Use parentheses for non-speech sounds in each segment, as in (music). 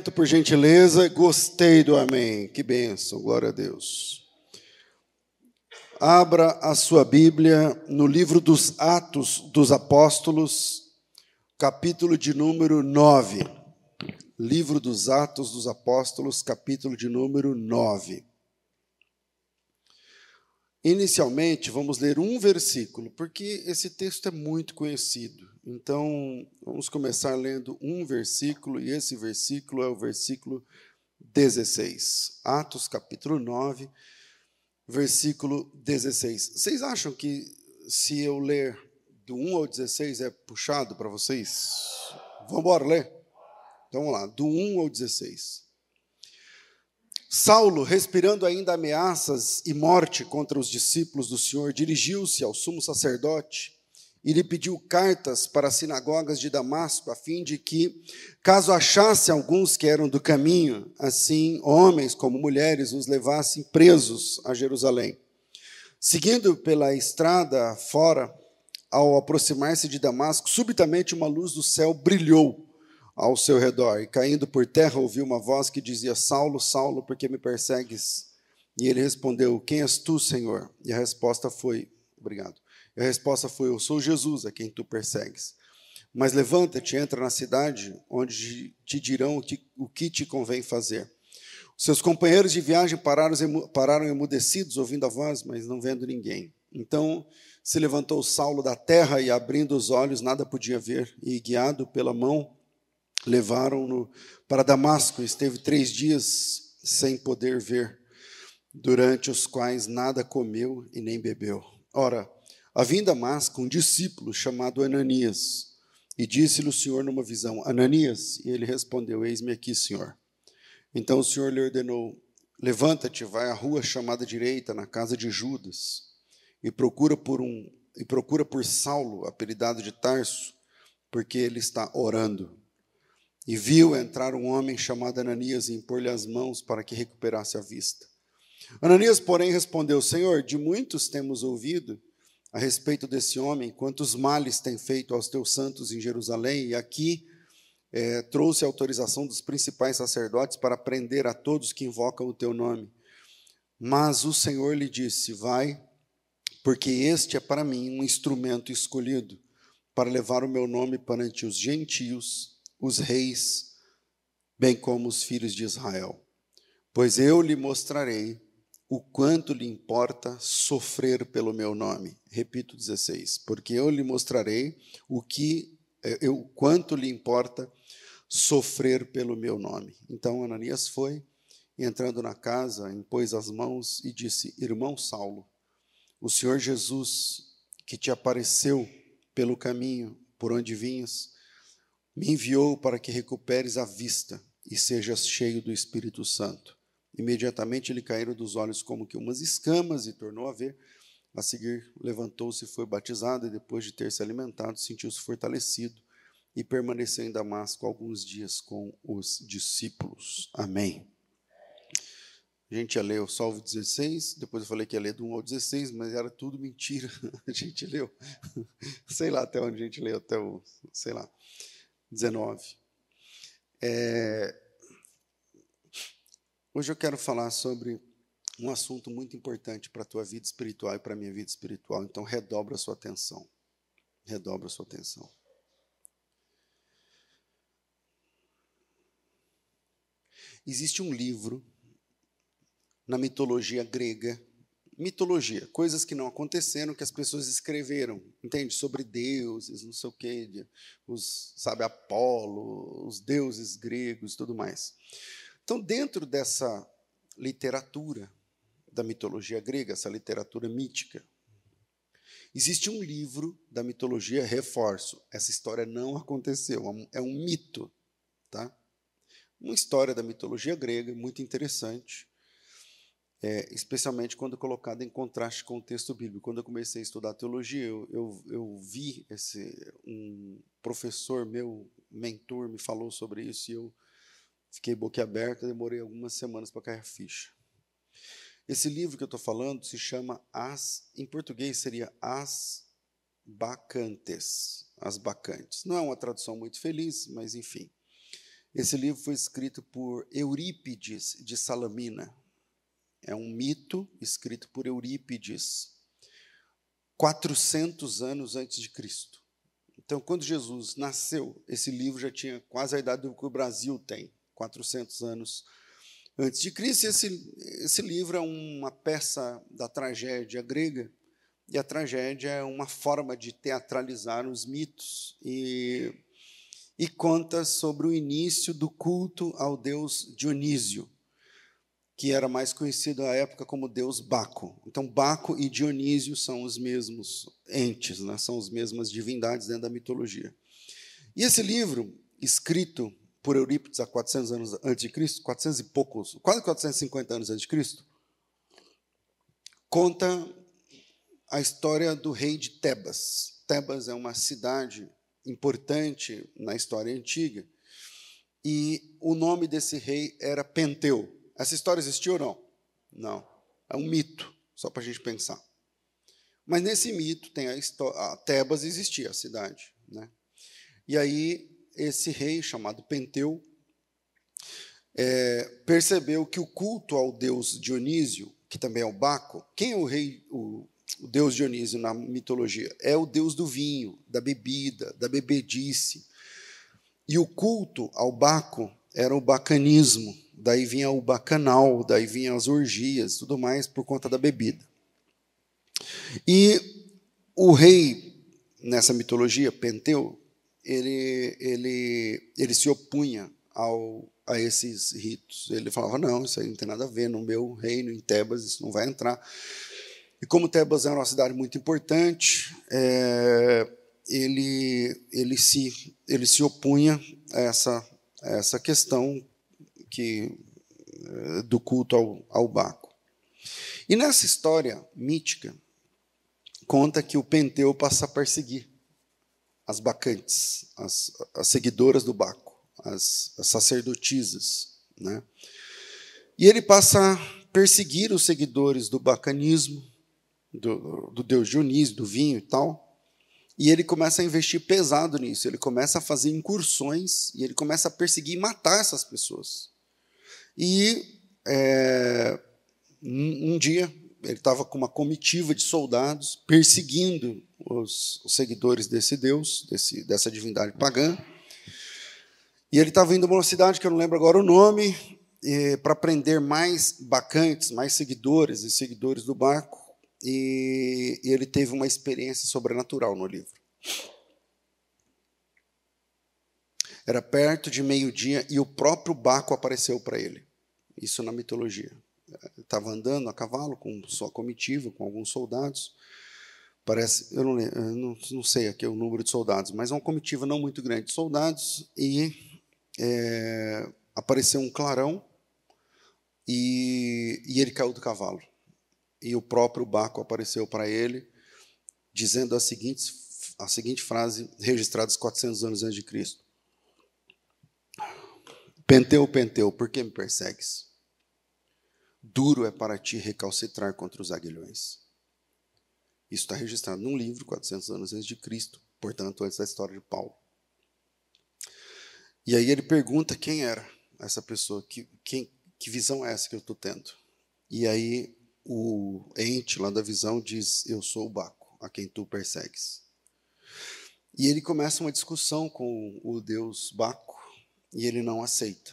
Por gentileza, gostei do amém. Que bênção, glória a Deus. Abra a sua Bíblia no livro dos Atos dos Apóstolos, capítulo de número 9. Livro dos Atos dos Apóstolos, capítulo de número 9. Inicialmente, vamos ler um versículo, porque esse texto é muito conhecido. Então, vamos começar lendo um versículo, e esse versículo é o versículo 16. Atos, capítulo 9, versículo 16. Vocês acham que se eu ler do 1 ao 16 é puxado para vocês? Vamos embora ler? Então vamos lá, do 1 ao 16. Saulo, respirando ainda ameaças e morte contra os discípulos do Senhor, dirigiu-se ao sumo sacerdote e lhe pediu cartas para as sinagogas de Damasco, a fim de que, caso achasse alguns que eram do caminho, assim homens como mulheres os levassem presos a Jerusalém. Seguindo pela estrada fora, ao aproximar-se de Damasco, subitamente uma luz do céu brilhou ao seu redor. E caindo por terra, ouviu uma voz que dizia: Saulo, Saulo, por que me persegues? E ele respondeu: Quem és tu, Senhor? E a resposta foi: Obrigado. E a resposta foi: Eu sou Jesus, a quem tu persegues. Mas levanta-te, entra na cidade, onde te dirão o que te convém fazer. Seus companheiros de viagem pararam, pararam emudecidos, ouvindo a voz, mas não vendo ninguém. Então se levantou Saulo da terra e, abrindo os olhos, nada podia ver, e, guiado pela mão levaram-no para Damasco. Esteve três dias sem poder ver, durante os quais nada comeu e nem bebeu. Ora, havia em Damasco um discípulo chamado Ananias, e disse-lhe o Senhor numa visão: Ananias, e ele respondeu: Eis-me aqui, Senhor. Então o Senhor lhe ordenou: Levanta-te, vai à rua chamada direita, na casa de Judas, e procura por um e procura por Saulo, apelidado de Tarso, porque ele está orando. E viu entrar um homem chamado Ananias e impor-lhe as mãos para que recuperasse a vista. Ananias, porém, respondeu: Senhor, de muitos temos ouvido a respeito desse homem, quantos males tem feito aos teus santos em Jerusalém, e aqui é, trouxe a autorização dos principais sacerdotes para prender a todos que invocam o teu nome. Mas o Senhor lhe disse: Vai, porque este é para mim um instrumento escolhido para levar o meu nome perante os gentios os reis, bem como os filhos de Israel. Pois eu lhe mostrarei o quanto lhe importa sofrer pelo meu nome. Repito 16, porque eu lhe mostrarei o que eu quanto lhe importa sofrer pelo meu nome. Então Ananias foi, entrando na casa, impôs as mãos e disse: Irmão Saulo, o Senhor Jesus, que te apareceu pelo caminho por onde vinhas, me enviou para que recuperes a vista e sejas cheio do Espírito Santo. Imediatamente lhe caíram dos olhos como que umas escamas e tornou a ver. A seguir, levantou-se foi batizado, e depois de ter se alimentado, sentiu-se fortalecido e permaneceu em Damasco alguns dias com os discípulos. Amém. A gente ia ler o 16, depois eu falei que ia ler do 1 ao 16, mas era tudo mentira. (laughs) A gente leu, (laughs) sei lá até onde a gente leu, até o, sei lá. 19. É... Hoje eu quero falar sobre um assunto muito importante para a tua vida espiritual e para a minha vida espiritual. Então, redobra a sua atenção. Redobra a sua atenção. Existe um livro na mitologia grega mitologia, coisas que não aconteceram, que as pessoas escreveram, entende? Sobre deuses, não sei o quê, os, sabe, Apolo, os deuses gregos tudo mais. Então, dentro dessa literatura da mitologia grega, essa literatura mítica, existe um livro da mitologia, reforço, essa história não aconteceu, é um é mito, tá? Uma história da mitologia grega muito interessante, é, especialmente quando colocado em contraste com o texto bíblico. Quando eu comecei a estudar teologia, eu, eu, eu vi esse um professor meu, mentor, me falou sobre isso e eu fiquei boquiaberta, demorei algumas semanas para cair a ficha. Esse livro que eu estou falando se chama As, em português seria As Bacantes, As Bacantes. Não é uma tradução muito feliz, mas enfim. Esse livro foi escrito por Eurípides de Salamina. É um mito escrito por Eurípides, 400 anos antes de Cristo. Então, quando Jesus nasceu, esse livro já tinha quase a idade do que o Brasil tem, 400 anos antes de Cristo. Esse, esse livro é uma peça da tragédia grega, e a tragédia é uma forma de teatralizar os mitos e, e conta sobre o início do culto ao deus Dionísio que era mais conhecido à época como deus Baco. Então, Baco e Dionísio são os mesmos entes, né? são as mesmas divindades dentro da mitologia. E esse livro, escrito por Eurípides há 400 anos antes de Cristo, 400 e poucos, quase 450 anos antes de Cristo, conta a história do rei de Tebas. Tebas é uma cidade importante na história antiga, e o nome desse rei era Penteu. Essa história existiu ou não? Não. É um mito, só para a gente pensar. Mas nesse mito tem a. A Tebas existia, a cidade. Né? E aí, esse rei, chamado Penteu, é, percebeu que o culto ao deus Dionísio, que também é o Baco, quem é o rei, o, o deus Dionísio na mitologia? É o deus do vinho, da bebida, da bebedice. E o culto ao Baco era o bacanismo, daí vinha o bacanal, daí vinha as orgias, tudo mais por conta da bebida. E o rei, nessa mitologia, Penteu, ele, ele, ele se opunha ao, a esses ritos. Ele falava: não, isso aí não tem nada a ver, no meu reino, em Tebas, isso não vai entrar. E como Tebas era uma cidade muito importante, é, ele, ele, se, ele se opunha a essa, a essa questão que, eh, do culto ao, ao Baco. E nessa história mítica, conta que o Penteu passa a perseguir as bacantes, as, as seguidoras do Baco, as, as sacerdotisas. Né? E ele passa a perseguir os seguidores do bacanismo, do, do deus Dionísio, do vinho e tal, e ele começa a investir pesado nisso, ele começa a fazer incursões e ele começa a perseguir e matar essas pessoas. E é, um, um dia ele estava com uma comitiva de soldados perseguindo os, os seguidores desse deus, desse, dessa divindade pagã. E ele estava indo para uma cidade que eu não lembro agora o nome, para prender mais bacantes, mais seguidores e seguidores do barco. E, e ele teve uma experiência sobrenatural no livro. Era perto de meio-dia e o próprio Baco apareceu para ele. Isso na mitologia. Estava andando a cavalo com sua comitiva, com alguns soldados. Parece, eu não, eu não, não sei aqui o número de soldados, mas é uma comitiva não muito grande de soldados e é, apareceu um clarão e, e ele caiu do cavalo. E o próprio Baco apareceu para ele, dizendo a seguinte, frase, registrada 400 anos antes de Cristo. Penteu, Penteu, por que me persegues? Duro é para ti recalcitrar contra os aguilhões. Isso está registrado num livro, 400 anos antes de Cristo, portanto, antes da história de Paulo. E aí ele pergunta quem era essa pessoa, que, quem, que visão é essa que eu estou tendo? E aí o ente lá da visão diz: Eu sou o Baco, a quem tu persegues. E ele começa uma discussão com o deus Baco, e ele não aceita.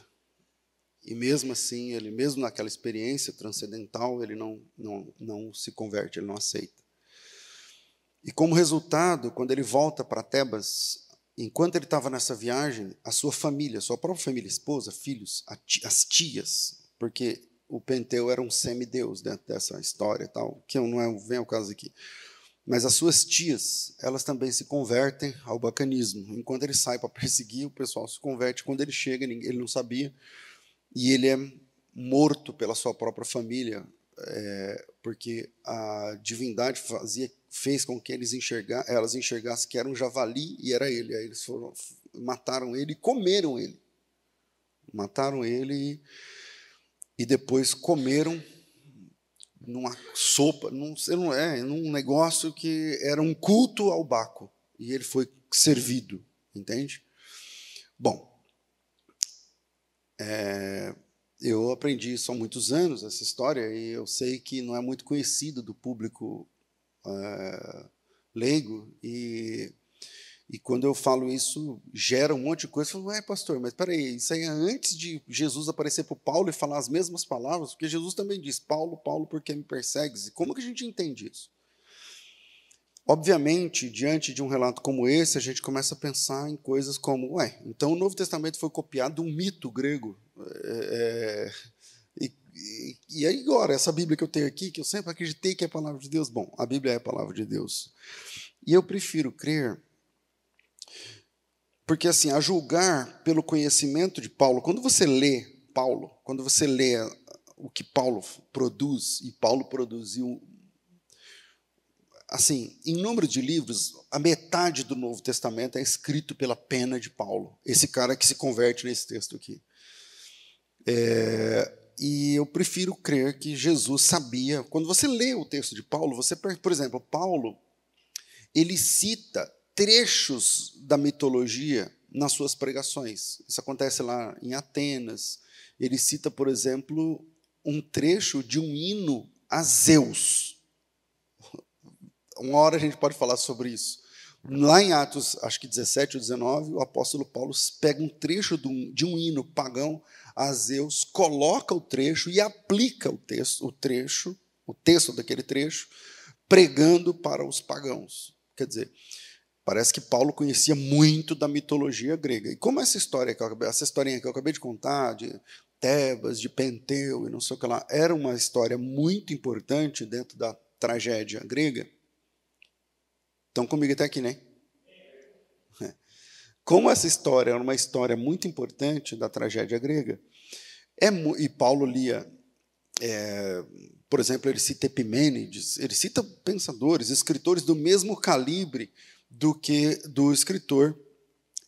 E mesmo assim, ele mesmo naquela experiência transcendental, ele não, não, não se converte, ele não aceita. E como resultado, quando ele volta para Tebas, enquanto ele estava nessa viagem, a sua família, sua própria família, esposa, filhos, as tias, porque o Penteu era um semideus dentro dessa história, tal, que não é, vem ao caso aqui. Mas as suas tias, elas também se convertem ao bacanismo. Enquanto ele sai para perseguir, o pessoal se converte. Quando ele chega, ele não sabia. E ele é morto pela sua própria família, é, porque a divindade fazia, fez com que eles enxergar, elas enxergassem que era um javali e era ele. Aí eles foram, mataram ele e comeram ele. Mataram ele e, e depois comeram numa sopa, num, não é, num negócio que era um culto ao Baco. E ele foi servido, entende? Bom, É, eu aprendi isso há muitos anos, essa história, e eu sei que não é muito conhecido do público é, leigo, e, e quando eu falo isso, gera um monte de coisa. Eu falo, ué, pastor, mas peraí, isso aí é antes de Jesus aparecer para Paulo e falar as mesmas palavras, porque Jesus também diz, Paulo, Paulo, por que me persegues? E como que a gente entende isso? Obviamente, diante de um relato como esse, a gente começa a pensar em coisas como, ué, então o Novo Testamento foi copiado de um mito grego. É, é e, e, agora, essa Bíblia que eu tenho aqui, que eu sempre acreditei que é a palavra de Deus, bom, a Bíblia é a palavra de Deus. E eu prefiro crer, porque assim, a julgar pelo conhecimento de Paulo, quando você lê Paulo, quando você lê o que Paulo produz, e Paulo produziu assim, em número de livros, a metade do Novo Testamento é escrito pela pena de Paulo, esse cara que se converte nesse texto aqui. É, e eu prefiro crer que Jesus sabia. Quando você lê o texto de Paulo, você, por exemplo, Paulo, ele cita trechos da mitologia nas suas pregações. Isso acontece lá em Atenas. Ele cita, por exemplo, um trecho de um hino a Zeus. Uma hora a gente pode falar sobre isso. Lá em Atos, acho que 17 ou 19, o apóstolo Paulo pega um trecho de um, hino pagão a Zeus, coloca o trecho e aplica o texto, o trecho, o texto daquele trecho, pregando para os pagãos. Quer dizer, parece que Paulo conhecia muito da mitologia grega. E como essa história, essa historinha que eu acabei de contar, de Tebas, de Penteu e não sei o que lá, era uma história muito importante dentro da tragédia grega, Estão comigo até aqui, né? É. Como essa história era uma história muito importante da tragédia grega, é, e Paulo lia, é, por exemplo, ele cita Epimênides, ele cita pensadores, escritores do mesmo calibre do que do escritor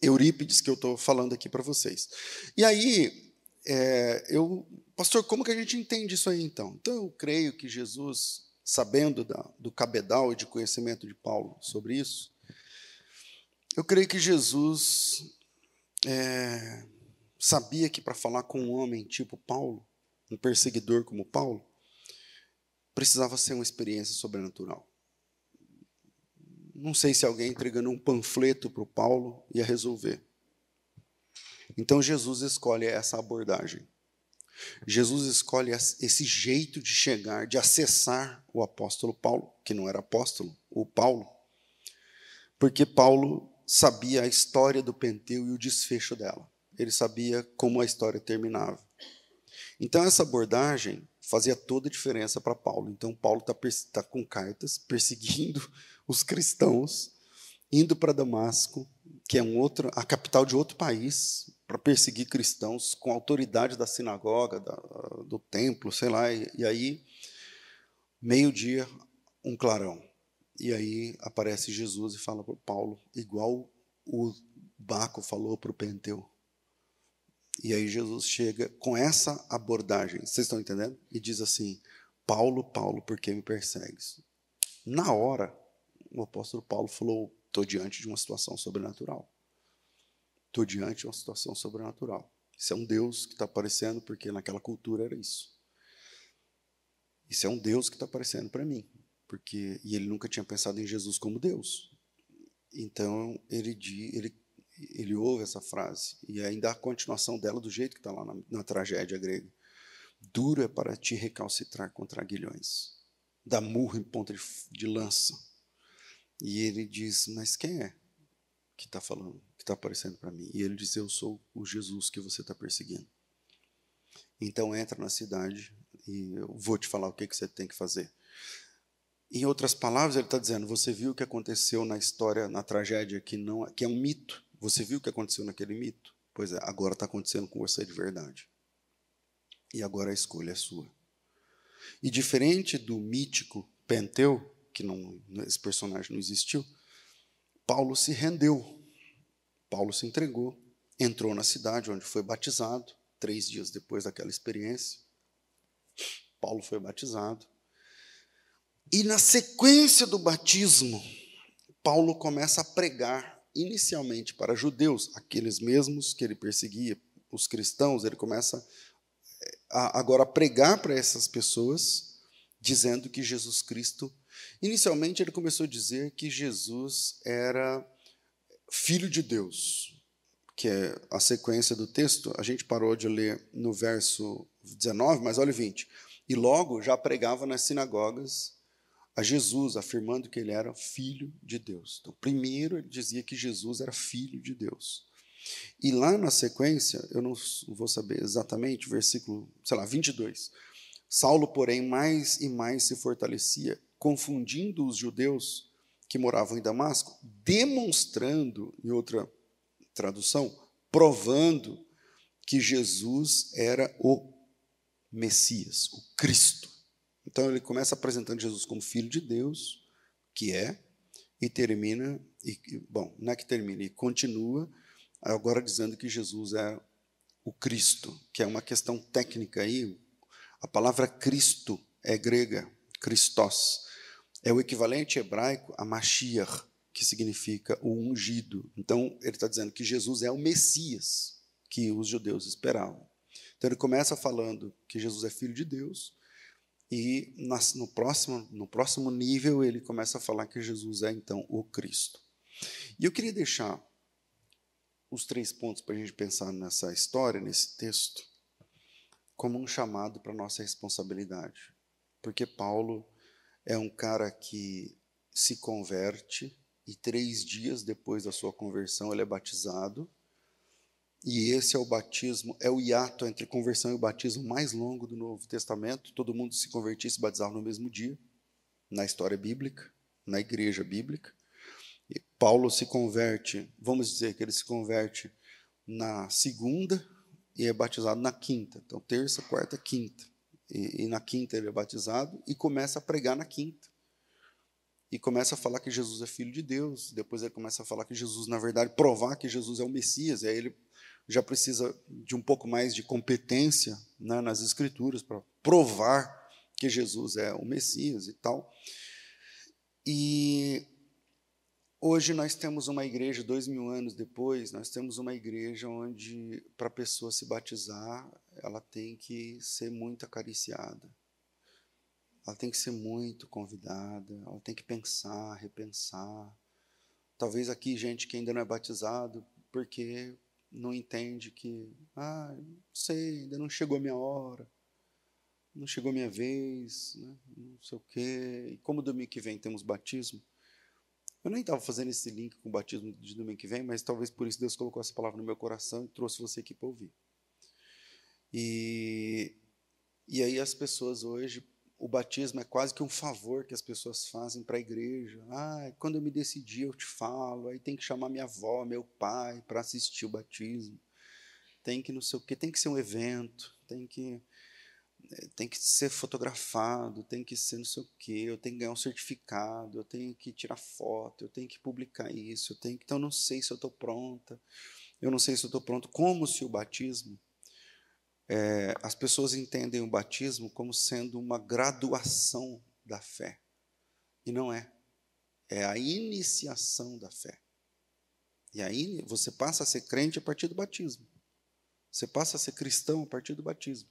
Eurípides, que eu estou falando aqui para vocês. E aí, é, eu, pastor, como que a gente entende isso aí então? Então, eu creio que Jesus sabendo da, do cabedal e de conhecimento de Paulo sobre isso, eu creio que Jesus é, sabia que para falar com um homem tipo Paulo, um perseguidor como Paulo, precisava ser uma experiência sobrenatural. Não sei se alguém entregando um panfleto para o Paulo ia resolver. Então Jesus escolhe essa abordagem. Jesus escolhe esse jeito de chegar, de acessar o apóstolo Paulo, que não era apóstolo, o Paulo, porque Paulo sabia a história do Penteu e o desfecho dela. Ele sabia como a história terminava. Então, essa abordagem fazia toda a diferença para Paulo. Então, Paulo está tá com cartas perseguindo os cristãos, indo para Damasco, que é um outro, a capital de outro país, para perseguir cristãos com autoridade da sinagoga, da, do templo, sei lá. E, e aí, meio-dia, um clarão. E aí aparece Jesus e fala para Paulo, igual o Baco falou para o Penteu. E aí Jesus chega com essa abordagem, vocês estão entendendo? E diz assim: Paulo, Paulo, por que me persegues? Na hora, o apóstolo Paulo falou: estou diante de uma situação sobrenatural. Estou diante de uma situação sobrenatural. Isso é um Deus que está aparecendo, porque naquela cultura era isso. Isso é um Deus que está aparecendo para mim, porque e ele nunca tinha pensado em Jesus como Deus. Então ele ele ele ouve essa frase e ainda a continuação dela do jeito que está lá na, na, tragédia grega. Duro é para ti recalcitrar contra aguilhões, dá murro em ponta de, de lança. E ele diz: Mas quem é que está falando? que está aparecendo para mim. E ele diz: Eu sou o Jesus que você está perseguindo. Então entra na cidade e eu vou te falar o que, que você tem que fazer. Em outras palavras, ele está dizendo: Você viu o que aconteceu na história, na tragédia, que, não, que é um mito. Você viu o que aconteceu naquele mito? Pois é, agora está acontecendo com você de verdade. E agora a escolha é sua. E diferente do mítico Penteu, que não, esse personagem não existiu, Paulo se rendeu Paulo se entregou, entrou na cidade onde foi batizado, três dias depois daquela experiência. Paulo foi batizado. E na sequência do batismo, Paulo começa a pregar inicialmente para judeus, aqueles mesmos que ele perseguia, os cristãos, ele começa a, agora a pregar para essas pessoas, dizendo que Jesus Cristo. Inicialmente, ele começou a dizer que Jesus era filho de Deus, que é a sequência do texto. A gente parou de ler no verso 19, mas olha o 20. E logo já pregava nas sinagogas a Jesus, afirmando que ele era filho de Deus. Então, primeiro ele dizia que Jesus era filho de Deus. E lá na sequência, eu não vou saber exatamente, versículo, sei lá, 22. Saulo, porém, mais e mais se fortalecia, confundindo os judeus que moravam em Damasco, demonstrando, em outra tradução, provando que Jesus era o Messias, o Cristo. Então ele começa apresentando Jesus como filho de Deus, que é, e termina, e, bom, não é que termina, e continua agora dizendo que Jesus é o Cristo, que é uma questão técnica aí. A palavra Cristo é grega, Christos. É o equivalente hebraico a Mashiach, que significa o ungido. Então, ele está dizendo que Jesus é o Messias que os judeus esperavam. Então, ele começa falando que Jesus é filho de Deus, e no próximo, no próximo nível ele começa a falar que Jesus é, então, o Cristo. E eu queria deixar os três pontos para a gente pensar nessa história, nesse texto, como um chamado para nossa responsabilidade. Porque Paulo é um cara que se converte e três dias depois da sua conversão ele é batizado. E esse é o batismo, é o hiato entre conversão e batismo mais longo do Novo Testamento. Todo mundo se convertia e se batizava no mesmo dia, na história bíblica, na igreja bíblica. Paulo se converte, vamos dizer que ele se converte na segunda e é batizado na quinta. Então, terça, quarta, quinta. E, e, na quinta ele é batizado e começa a pregar na quinta. E começa a falar que Jesus é filho de Deus. Depois ele começa a falar que Jesus, na verdade, provar que Jesus é o Messias. E aí ele já precisa de um pouco mais de competência né, nas Escrituras para provar que Jesus é o Messias e tal. E Hoje nós temos uma igreja, dois mil anos depois, nós temos uma igreja onde, para a pessoa se batizar, ela tem que ser muito acariciada. Ela tem que ser muito convidada, ela tem que pensar, repensar. Talvez aqui gente que ainda não é batizado, porque não entende que, ah, não sei, ainda não chegou a minha hora, não chegou a minha vez, né? não sei o quê. E como domingo que vem temos batismo, eu nem estava fazendo esse link com o batismo de domingo que vem, mas talvez por isso Deus colocou essa palavra no meu coração e trouxe você aqui para ouvir. E, e aí as pessoas hoje, o batismo é quase que um favor que as pessoas fazem para a igreja. Ah, quando eu me decidir eu te falo, aí tem que chamar minha avó, meu pai para assistir o batismo. Tem que não sei o que, tem que ser um evento, tem que tem que ser fotografado, tem que ser não sei o quê, eu tenho que ganhar um certificado, eu tenho que tirar foto, eu tenho que publicar isso, eu tenho que, então eu não sei se eu estou pronta, eu não sei se eu estou pronto, como se o batismo, é, as pessoas entendem o batismo como sendo uma graduação da fé, e não é, é a iniciação da fé, e aí você passa a ser crente a partir do batismo, você passa a ser cristão a partir do batismo,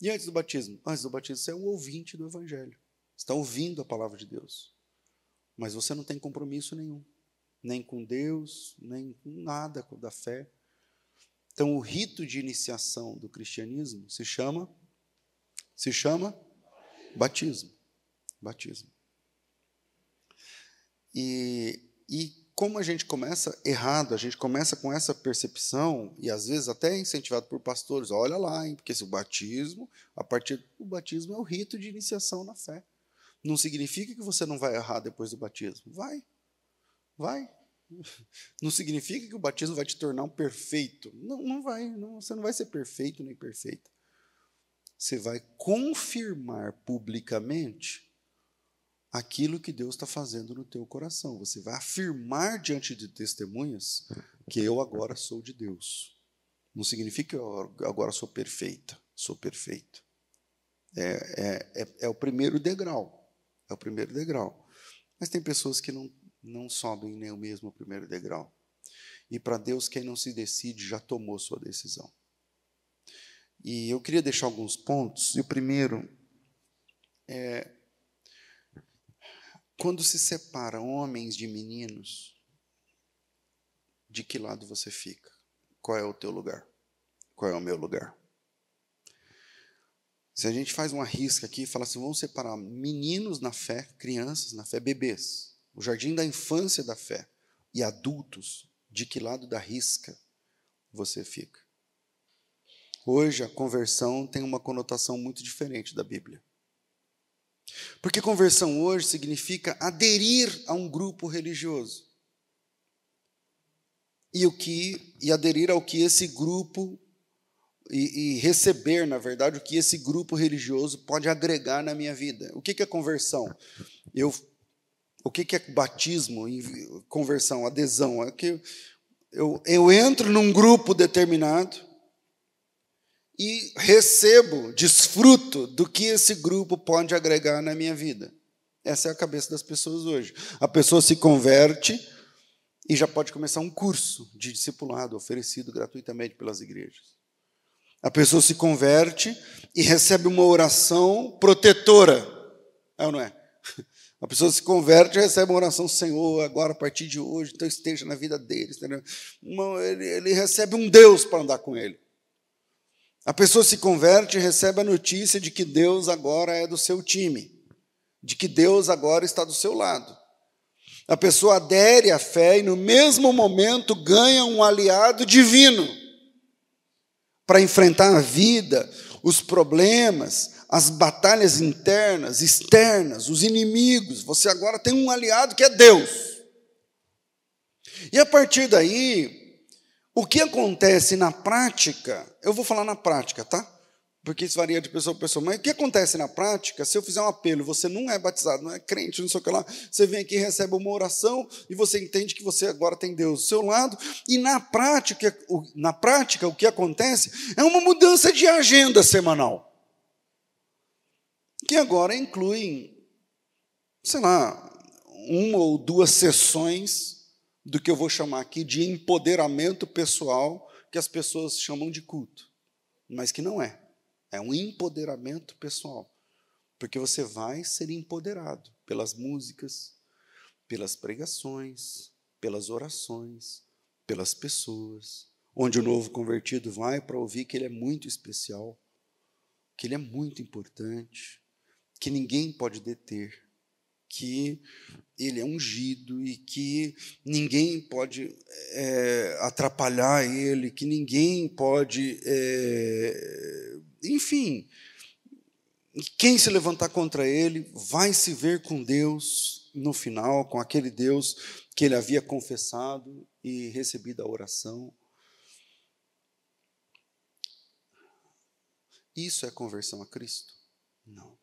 e antes do batismo? Antes do batismo, você é um ouvinte do Evangelho. Você está ouvindo a palavra de Deus. Mas você não tem compromisso nenhum. Nem com Deus, nem com nada da fé. Então, o rito de iniciação do cristianismo se chama se chama batismo. Batismo. E, e como a gente começa errado, a gente começa com essa percepção, e às vezes até incentivado por pastores, olha lá, hein, porque se o batismo, a partir o batismo é o rito de iniciação na fé. Não significa que você não vai errar depois do batismo. Vai. Vai. (laughs) Não significa que o batismo vai te tornar um perfeito. Não, não vai. Não, você não vai ser perfeito nem perfeita. Você vai confirmar publicamente aquilo que Deus está fazendo no teu coração. Você vai afirmar diante de testemunhas que eu agora sou de Deus. Não significa que eu agora sou perfeita, sou perfeito. É, é, é, é o primeiro degrau. É o primeiro degrau. Mas tem pessoas que não, não sobem nem o mesmo primeiro degrau. E para Deus, quem não se decide já tomou sua decisão. E eu queria deixar alguns pontos. E o primeiro é quando se separa homens de meninos, de que lado você fica? Qual é o teu lugar? Qual é o meu lugar? Se a gente faz uma risca aqui e fala assim, vamos separar meninos na fé, crianças na fé, bebês, o jardim da infância da fé, e adultos, de que lado da risca você fica? Hoje a conversão tem uma conotação muito diferente da Bíblia. Porque conversão hoje significa aderir a um grupo religioso. E o que e aderir ao que esse grupo e, e, receber, na verdade, o que esse grupo religioso pode agregar na minha vida. O que, que é conversão? Eu, o que, que é batismo, conversão, adesão? É que eu, eu entro num grupo determinado e recebo, desfruto do que esse grupo pode agregar na minha vida. Essa é a cabeça das pessoas hoje. A pessoa se converte e já pode começar um curso de discipulado oferecido gratuitamente pelas igrejas. A pessoa se converte e recebe uma oração protetora. É ou não é? A pessoa se converte e recebe uma oração, Senhor, agora a partir de hoje, então esteja na vida deles. Uma, ele, ele recebe um Deus para andar com ele. A pessoa se converte e recebe a notícia de que Deus agora é do seu time, de que Deus agora está do seu lado. A pessoa adere à fé e, no mesmo momento, ganha um aliado divino para enfrentar a vida, os problemas, as batalhas internas, externas, os inimigos. Você agora tem um aliado que é Deus. E a partir daí, o que acontece na prática, eu vou falar na prática, tá? Porque isso varia de pessoa para pessoa. Mas o que acontece na prática, se eu fizer um apelo, você não é batizado, não é crente, não sei o que lá, você vem aqui, recebe uma oração e você entende que você agora tem Deus do seu lado, e na prática, na prática o que acontece é uma mudança de agenda semanal. Que agora inclui, sei lá, uma ou duas sessões do que eu vou chamar aqui de empoderamento pessoal, que as pessoas chamam de culto, mas que não é. É um empoderamento pessoal. Porque você vai ser empoderado pelas músicas, pelas pregações, pelas orações, pelas pessoas. Onde o novo convertido vai para ouvir que ele é muito especial, que ele é muito importante, que ninguém pode deter, que ele é ungido e que ninguém pode é, atrapalhar ele, que ninguém pode é, enfim, quem se levantar contra ele vai se ver com Deus no final, com aquele Deus que ele havia confessado e recebido a oração. Isso é conversão a Cristo? Não.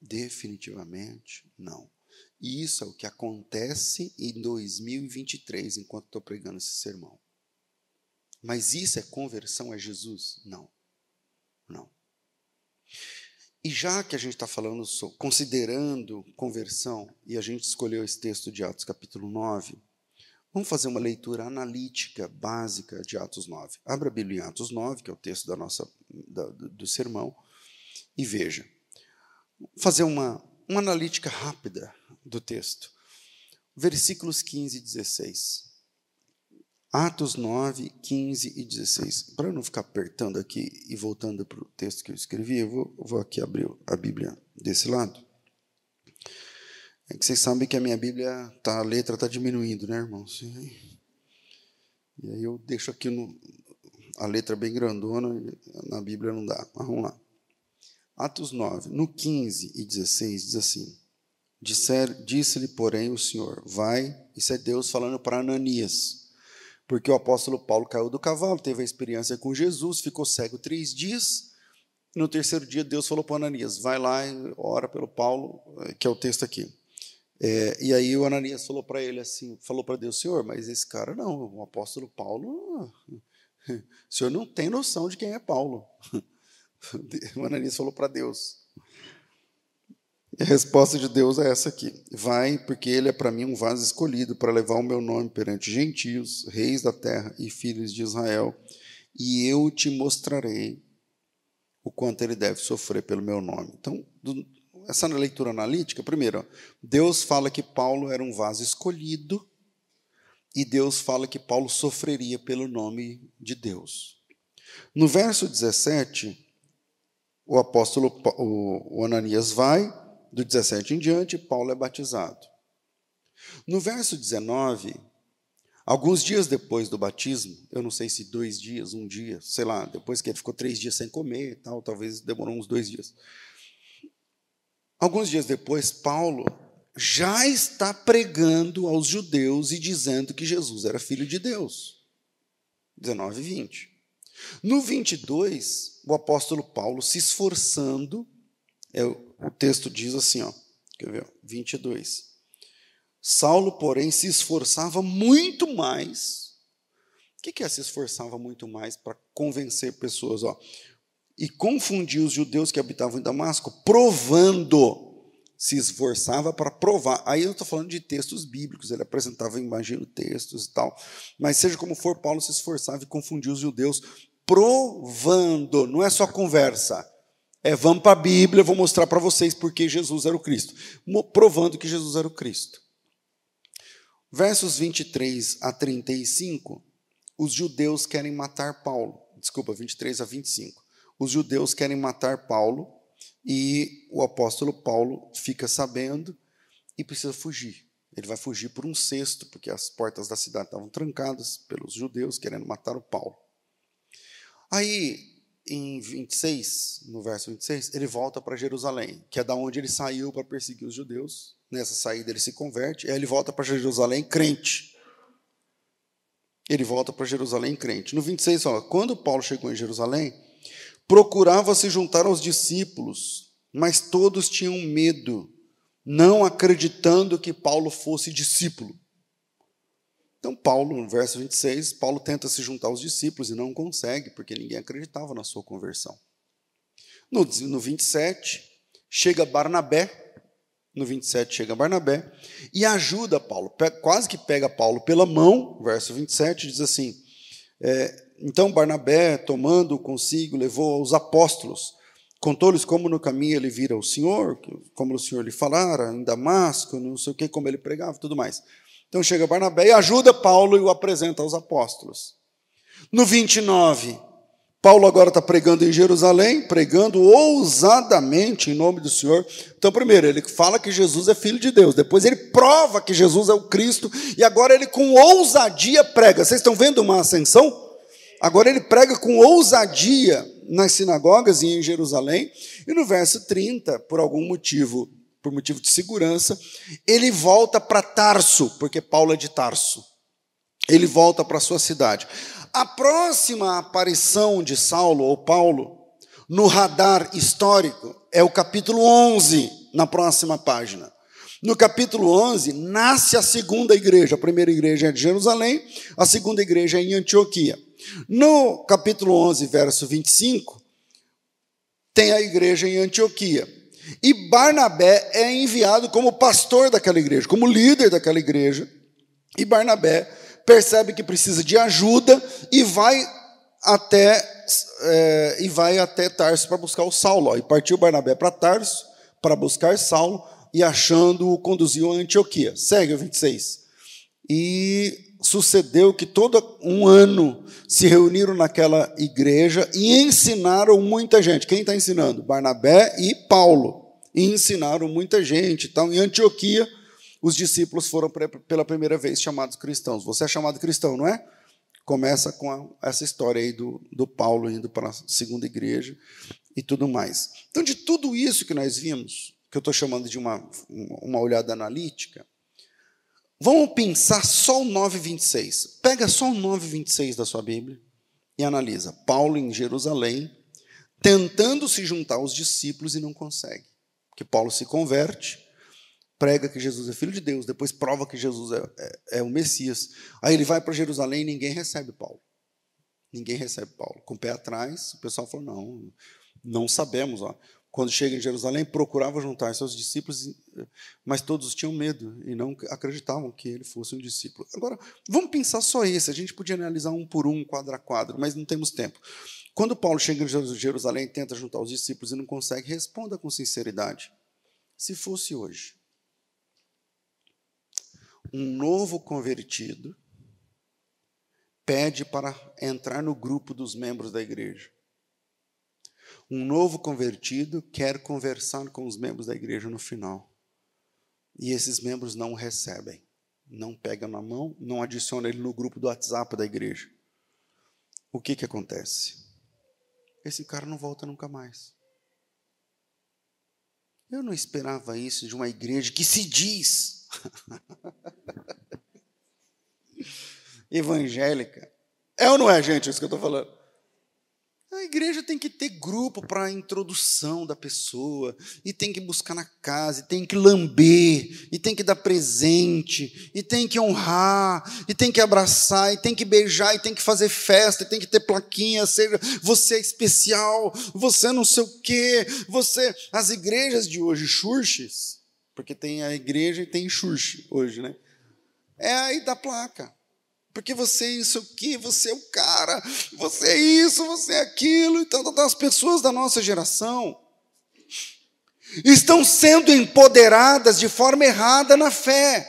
Definitivamente não. E isso é o que acontece em 2023, enquanto estou pregando esse sermão. Mas isso é conversão a Jesus? Não. Não. E já que a gente está falando, considerando conversão, e a gente escolheu esse texto de Atos capítulo 9, vamos fazer uma leitura analítica básica de Atos 9. Abra a Bíblia em Atos 9, que é o texto da nossa, da, do sermão, e veja. Fazer uma, uma analítica rápida do texto. Versículos 15 e 16. Atos 9, 15 e 16. Para não ficar apertando aqui e voltando para o texto que eu escrevi, eu vou, vou aqui abrir a Bíblia desse lado. É que vocês sabem que a minha Bíblia, tá, a letra está diminuindo, né, irmãos? E aí eu deixo aqui no, a letra bem grandona, na Bíblia não dá. Mas vamos lá. Atos 9, no 15 e 16, diz assim: Disse-lhe, porém, o Senhor: Vai, isso é Deus falando para Ananias porque o apóstolo Paulo caiu do cavalo, teve a experiência com Jesus, ficou cego três dias. No terceiro dia, Deus falou para Ananias: vai lá e ora pelo Paulo, eh, que é o texto aqui. É, e aí o Ananias falou para ele assim, falou para Deus, Senhor, mas esse cara não, o apóstolo Paulo, (laughs) o senhor não tem noção de quem é Paulo. (laughs) (laughs) O Ananias falou para Deus, e a resposta de Deus é essa aqui: Vai, porque ele é para mim um vaso escolhido para levar o meu nome perante gentios, reis da terra e filhos de Israel, e eu te mostrarei o quanto ele deve sofrer pelo meu nome. Então, do, essa leitura analítica, primeiro, Deus fala que Paulo era um vaso escolhido e Deus fala que Paulo sofreria pelo nome de Deus. No verso 17, o apóstolo o, Ananias vai, do 17 em diante, Paulo é batizado. No verso 19, alguns dias depois do batismo, eu não sei se dois dias, um dia, sei lá, depois que ele ficou três dias sem comer, tal, talvez demorou uns dois dias. Alguns dias depois, Paulo já está pregando aos judeus e dizendo que Jesus era filho de Deus. 19 e 20. No 22, o apóstolo Paulo se esforçando, é, o texto diz assim, ó, quer ver, 22. Saulo, porém, se esforçava muito mais. O que é se esforçava muito mais para convencer pessoas? Ó, e confundir os judeus que habitavam em Damasco, provando, se esforçava para provar. Aí eu estou falando de textos bíblicos, ele apresentava, imagino, textos e tal. Mas seja como for, Paulo se esforçava e confundia os judeus, provando, não é só conversa. É, vamos para a Bíblia, vou mostrar para vocês porque Jesus era o Cristo. Provando que Jesus era o Cristo. Versos 23 a 35, os judeus querem matar Paulo. Desculpa, 23 a 25 os judeus querem matar Paulo e o apóstolo Paulo fica sabendo e precisa fugir. Ele vai fugir por um cesto, porque as portas da cidade estavam trancadas pelos judeus querendo matar o Paulo. Aí, em 26, no verso 26, ele volta para Jerusalém, que é da onde ele saiu para perseguir os judeus. Nessa saída ele se converte, aí ele volta para Jerusalém crente. Ele volta para Jerusalém crente. No 26 fala: quando Paulo chegou em Jerusalém, procurava se juntar aos discípulos, mas todos tinham medo, não acreditando que Paulo fosse discípulo. Então, Paulo, no verso 26, Paulo tenta se juntar aos discípulos e não consegue, porque ninguém acreditava na sua conversão. No, no 27, chega Barnabé, no 27 chega Barnabé, e ajuda Paulo, quase que pega Paulo pela mão, verso 27, diz assim: é, então Barnabé, tomando consigo, levou aos apóstolos, contou-lhes como no caminho ele vira o Senhor, como o Senhor lhe falara, em Damasco, não sei o que, como ele pregava, tudo mais. Então chega Barnabé e ajuda Paulo e o apresenta aos apóstolos. No 29, Paulo agora está pregando em Jerusalém, pregando ousadamente em nome do Senhor. Então, primeiro, ele fala que Jesus é filho de Deus, depois ele prova que Jesus é o Cristo, e agora ele com ousadia prega. Vocês estão vendo uma ascensão? Agora ele prega com ousadia nas sinagogas e em Jerusalém, e no verso 30, por algum motivo, por motivo de segurança, ele volta para Tarso, porque Paulo é de Tarso. Ele volta para sua cidade. A próxima aparição de Saulo ou Paulo no radar histórico é o capítulo 11, na próxima página. No capítulo 11, nasce a segunda igreja. A primeira igreja é de Jerusalém, a segunda igreja é em Antioquia. No capítulo 11, verso 25, tem a igreja em Antioquia. E Barnabé é enviado como pastor daquela igreja, como líder daquela igreja. E Barnabé percebe que precisa de ajuda e vai até é, e vai até Tarso para buscar o Saulo. E partiu Barnabé para Tarso para buscar Saulo e achando-o conduziu a Antioquia. Segue o 26. E sucedeu que todo um ano se reuniram naquela igreja e ensinaram muita gente. Quem está ensinando? Barnabé e Paulo. E ensinaram muita gente. Então, em Antioquia, os discípulos foram pela primeira vez chamados cristãos. Você é chamado cristão, não é? Começa com a, essa história aí do, do Paulo indo para a segunda igreja e tudo mais. Então, de tudo isso que nós vimos, que eu estou chamando de uma, uma olhada analítica, Vamos pensar só o 9,26. Pega só o 9,26 da sua Bíblia e analisa. Paulo em Jerusalém, tentando se juntar aos discípulos e não consegue. Porque Paulo se converte, prega que Jesus é filho de Deus, depois prova que Jesus é, é, é o Messias. Aí ele vai para Jerusalém e ninguém recebe Paulo. Ninguém recebe Paulo. Com o pé atrás, o pessoal falou: não, não sabemos. Ó. quando chega em Jerusalém, procurava juntar seus discípulos, mas todos tinham medo e não acreditavam que ele fosse um discípulo. Agora, vamos pensar só esse. A gente podia analisar um por um, quadro a quadro, mas não temos tempo. Quando Paulo chega em Jerusalém e tenta juntar os discípulos e não consegue, responda com sinceridade. Se fosse hoje, um novo convertido pede para entrar no grupo dos membros da igreja. Um novo convertido quer conversar com os membros da igreja no final. E esses membros não o recebem, não pegam na mão, não adicionam ele no grupo do WhatsApp da igreja. O que, que acontece? Esse cara não volta nunca mais. Eu não esperava isso de uma igreja que se diz (laughs) evangélica. É ou não é, gente, isso que eu estou falando? A igreja tem que ter grupo para a introdução da pessoa, e tem que buscar na casa, e tem que lamber, e tem que dar presente, e tem que honrar, e tem que abraçar, e tem que beijar, e tem que fazer festa, e tem que ter plaquinha, seja você é especial, você não sei o quê, você. As igrejas de hoje, churches, porque tem a igreja e tem church hoje, né? É aí da placa. Porque você é isso aqui, você é o cara, você é isso, você é aquilo. Então, as pessoas da nossa geração estão sendo empoderadas de forma errada na fé.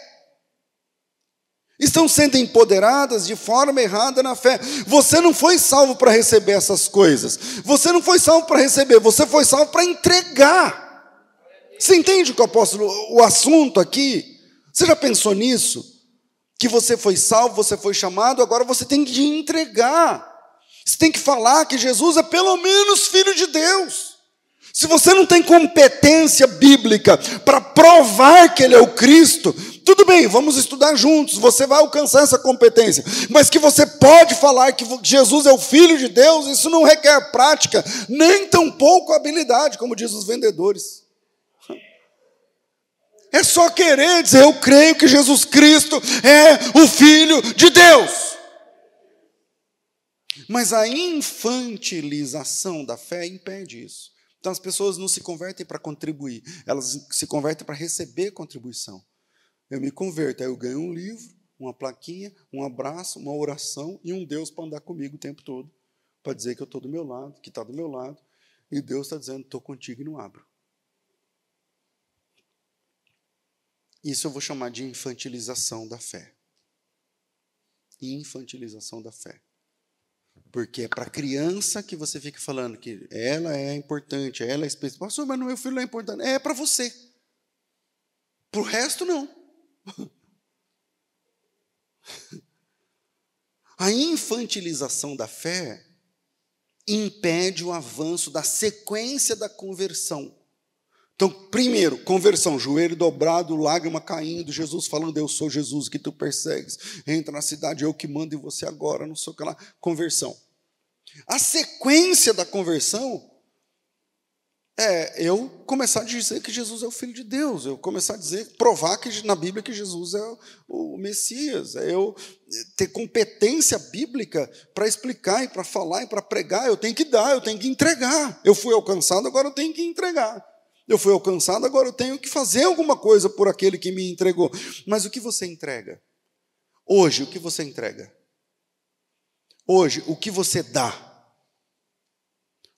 Estão sendo empoderadas de forma errada na fé. Você não foi salvo para receber essas coisas. Você não foi salvo para receber, você foi salvo para entregar. Você entende o que o apóstolo, o assunto aqui? Você já pensou nisso? Que você foi salvo, você foi chamado, agora você tem que entregar. Você tem que falar que Jesus é pelo menos filho de Deus. Se você não tem competência bíblica para provar que ele é o Cristo, tudo bem, vamos estudar juntos, você vai alcançar essa competência. Mas que você pode falar que Jesus é o Filho de Deus, isso não requer prática, nem tampouco habilidade, como diz os vendedores. É só querer dizer, eu creio que Jesus Cristo é o Filho de Deus. Mas a infantilização da fé impede isso. Então as pessoas não se convertem para contribuir, elas se convertem para receber contribuição. Eu me converto, aí eu ganho um livro, uma plaquinha, um abraço, uma oração e um Deus para andar comigo o tempo todo, para dizer que eu estou do meu lado, que está do meu lado, e Deus está dizendo, estou contigo e não abro. Isso eu vou chamar de infantilização da fé. Infantilização da fé. Porque é para criança que você fica falando que ela é importante, ela é especial. Pastor, mas meu filho não é importante. É para você. Para o resto, não. (laughs) A infantilização da fé impede o avanço da sequência da conversão. Então, primeiro, conversão, joelho dobrado, lágrima caindo, Jesus falando, eu sou Jesus que tu persegues, entra na cidade, eu que mando em você agora, não que lá, conversão. A sequência da conversão é eu começar a dizer que Jesus é o Filho de Deus, eu começar a dizer, provar que na Bíblia que Jesus é o Messias, é eu ter competência bíblica para explicar e para falar e para pregar, eu tenho que dar, eu tenho que entregar. Eu fui alcançado, agora eu tenho que entregar. Eu fui alcançado, agora eu tenho que fazer alguma coisa por aquele que me entregou. Mas o que você entrega? Hoje, o que você entrega? Hoje, o que você dá?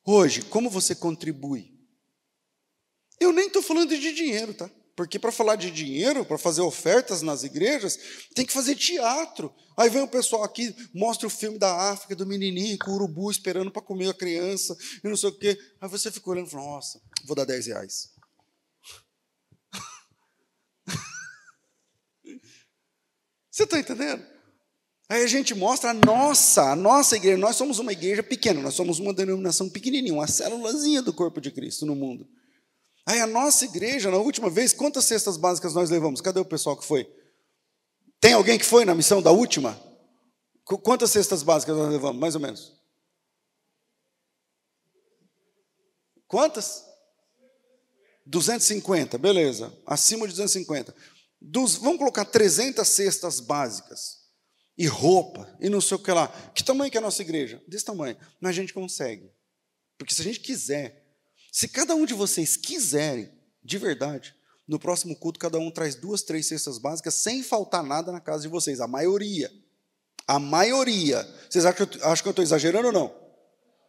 Hoje, como você contribui? Eu nem estou falando de dinheiro, tá? Porque para falar de dinheiro, para fazer ofertas nas igrejas, tem que fazer teatro. Aí vem o pessoal aqui, mostra o filme da África, do menininho com o urubu esperando para comer a criança, e não sei o quê. Aí você fica olhando e fala, nossa, vou dar 10 reais. (laughs) Você está entendendo? Aí a gente mostra a nossa, a nossa igreja. Nós somos uma igreja pequena, nós somos uma denominação pequenininha, uma célulazinha do corpo de Cristo no mundo. Aí a nossa igreja, na última vez, quantas cestas básicas nós levamos? Cadê o pessoal que foi? Tem alguém que foi na missão da última? Quantas cestas básicas nós levamos, mais ou menos? Quantas? 250, beleza. Acima de 250. Dos, vamos colocar 300 cestas básicas. E roupa, e não sei o que lá. Que tamanho que é a nossa igreja? Desse tamanho. Mas a gente consegue. Porque se a gente quiser, Se cada um de vocês quiserem, de verdade, no próximo culto, cada um traz duas, três cestas básicas, sem faltar nada na casa de vocês. A maioria. A maioria. Vocês acham que eu, estou exagerando ou não?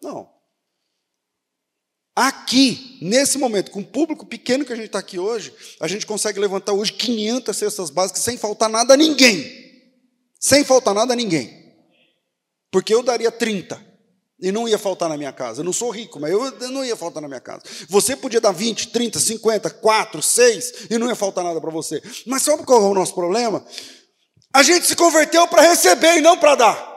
Não. Aqui, nesse momento, com o público pequeno que a gente está aqui hoje, a gente consegue levantar hoje 500 cestas básicas sem faltar nada a ninguém. Sem faltar nada a ninguém. Porque eu daria 30 e não ia faltar na minha casa. Eu não sou rico, mas eu não ia faltar na minha casa. Você podia dar 20, 30, 50, 4, 6 e não ia faltar nada para você. Mas sabe qual é o nosso problema? A gente se converteu para receber e não para dar.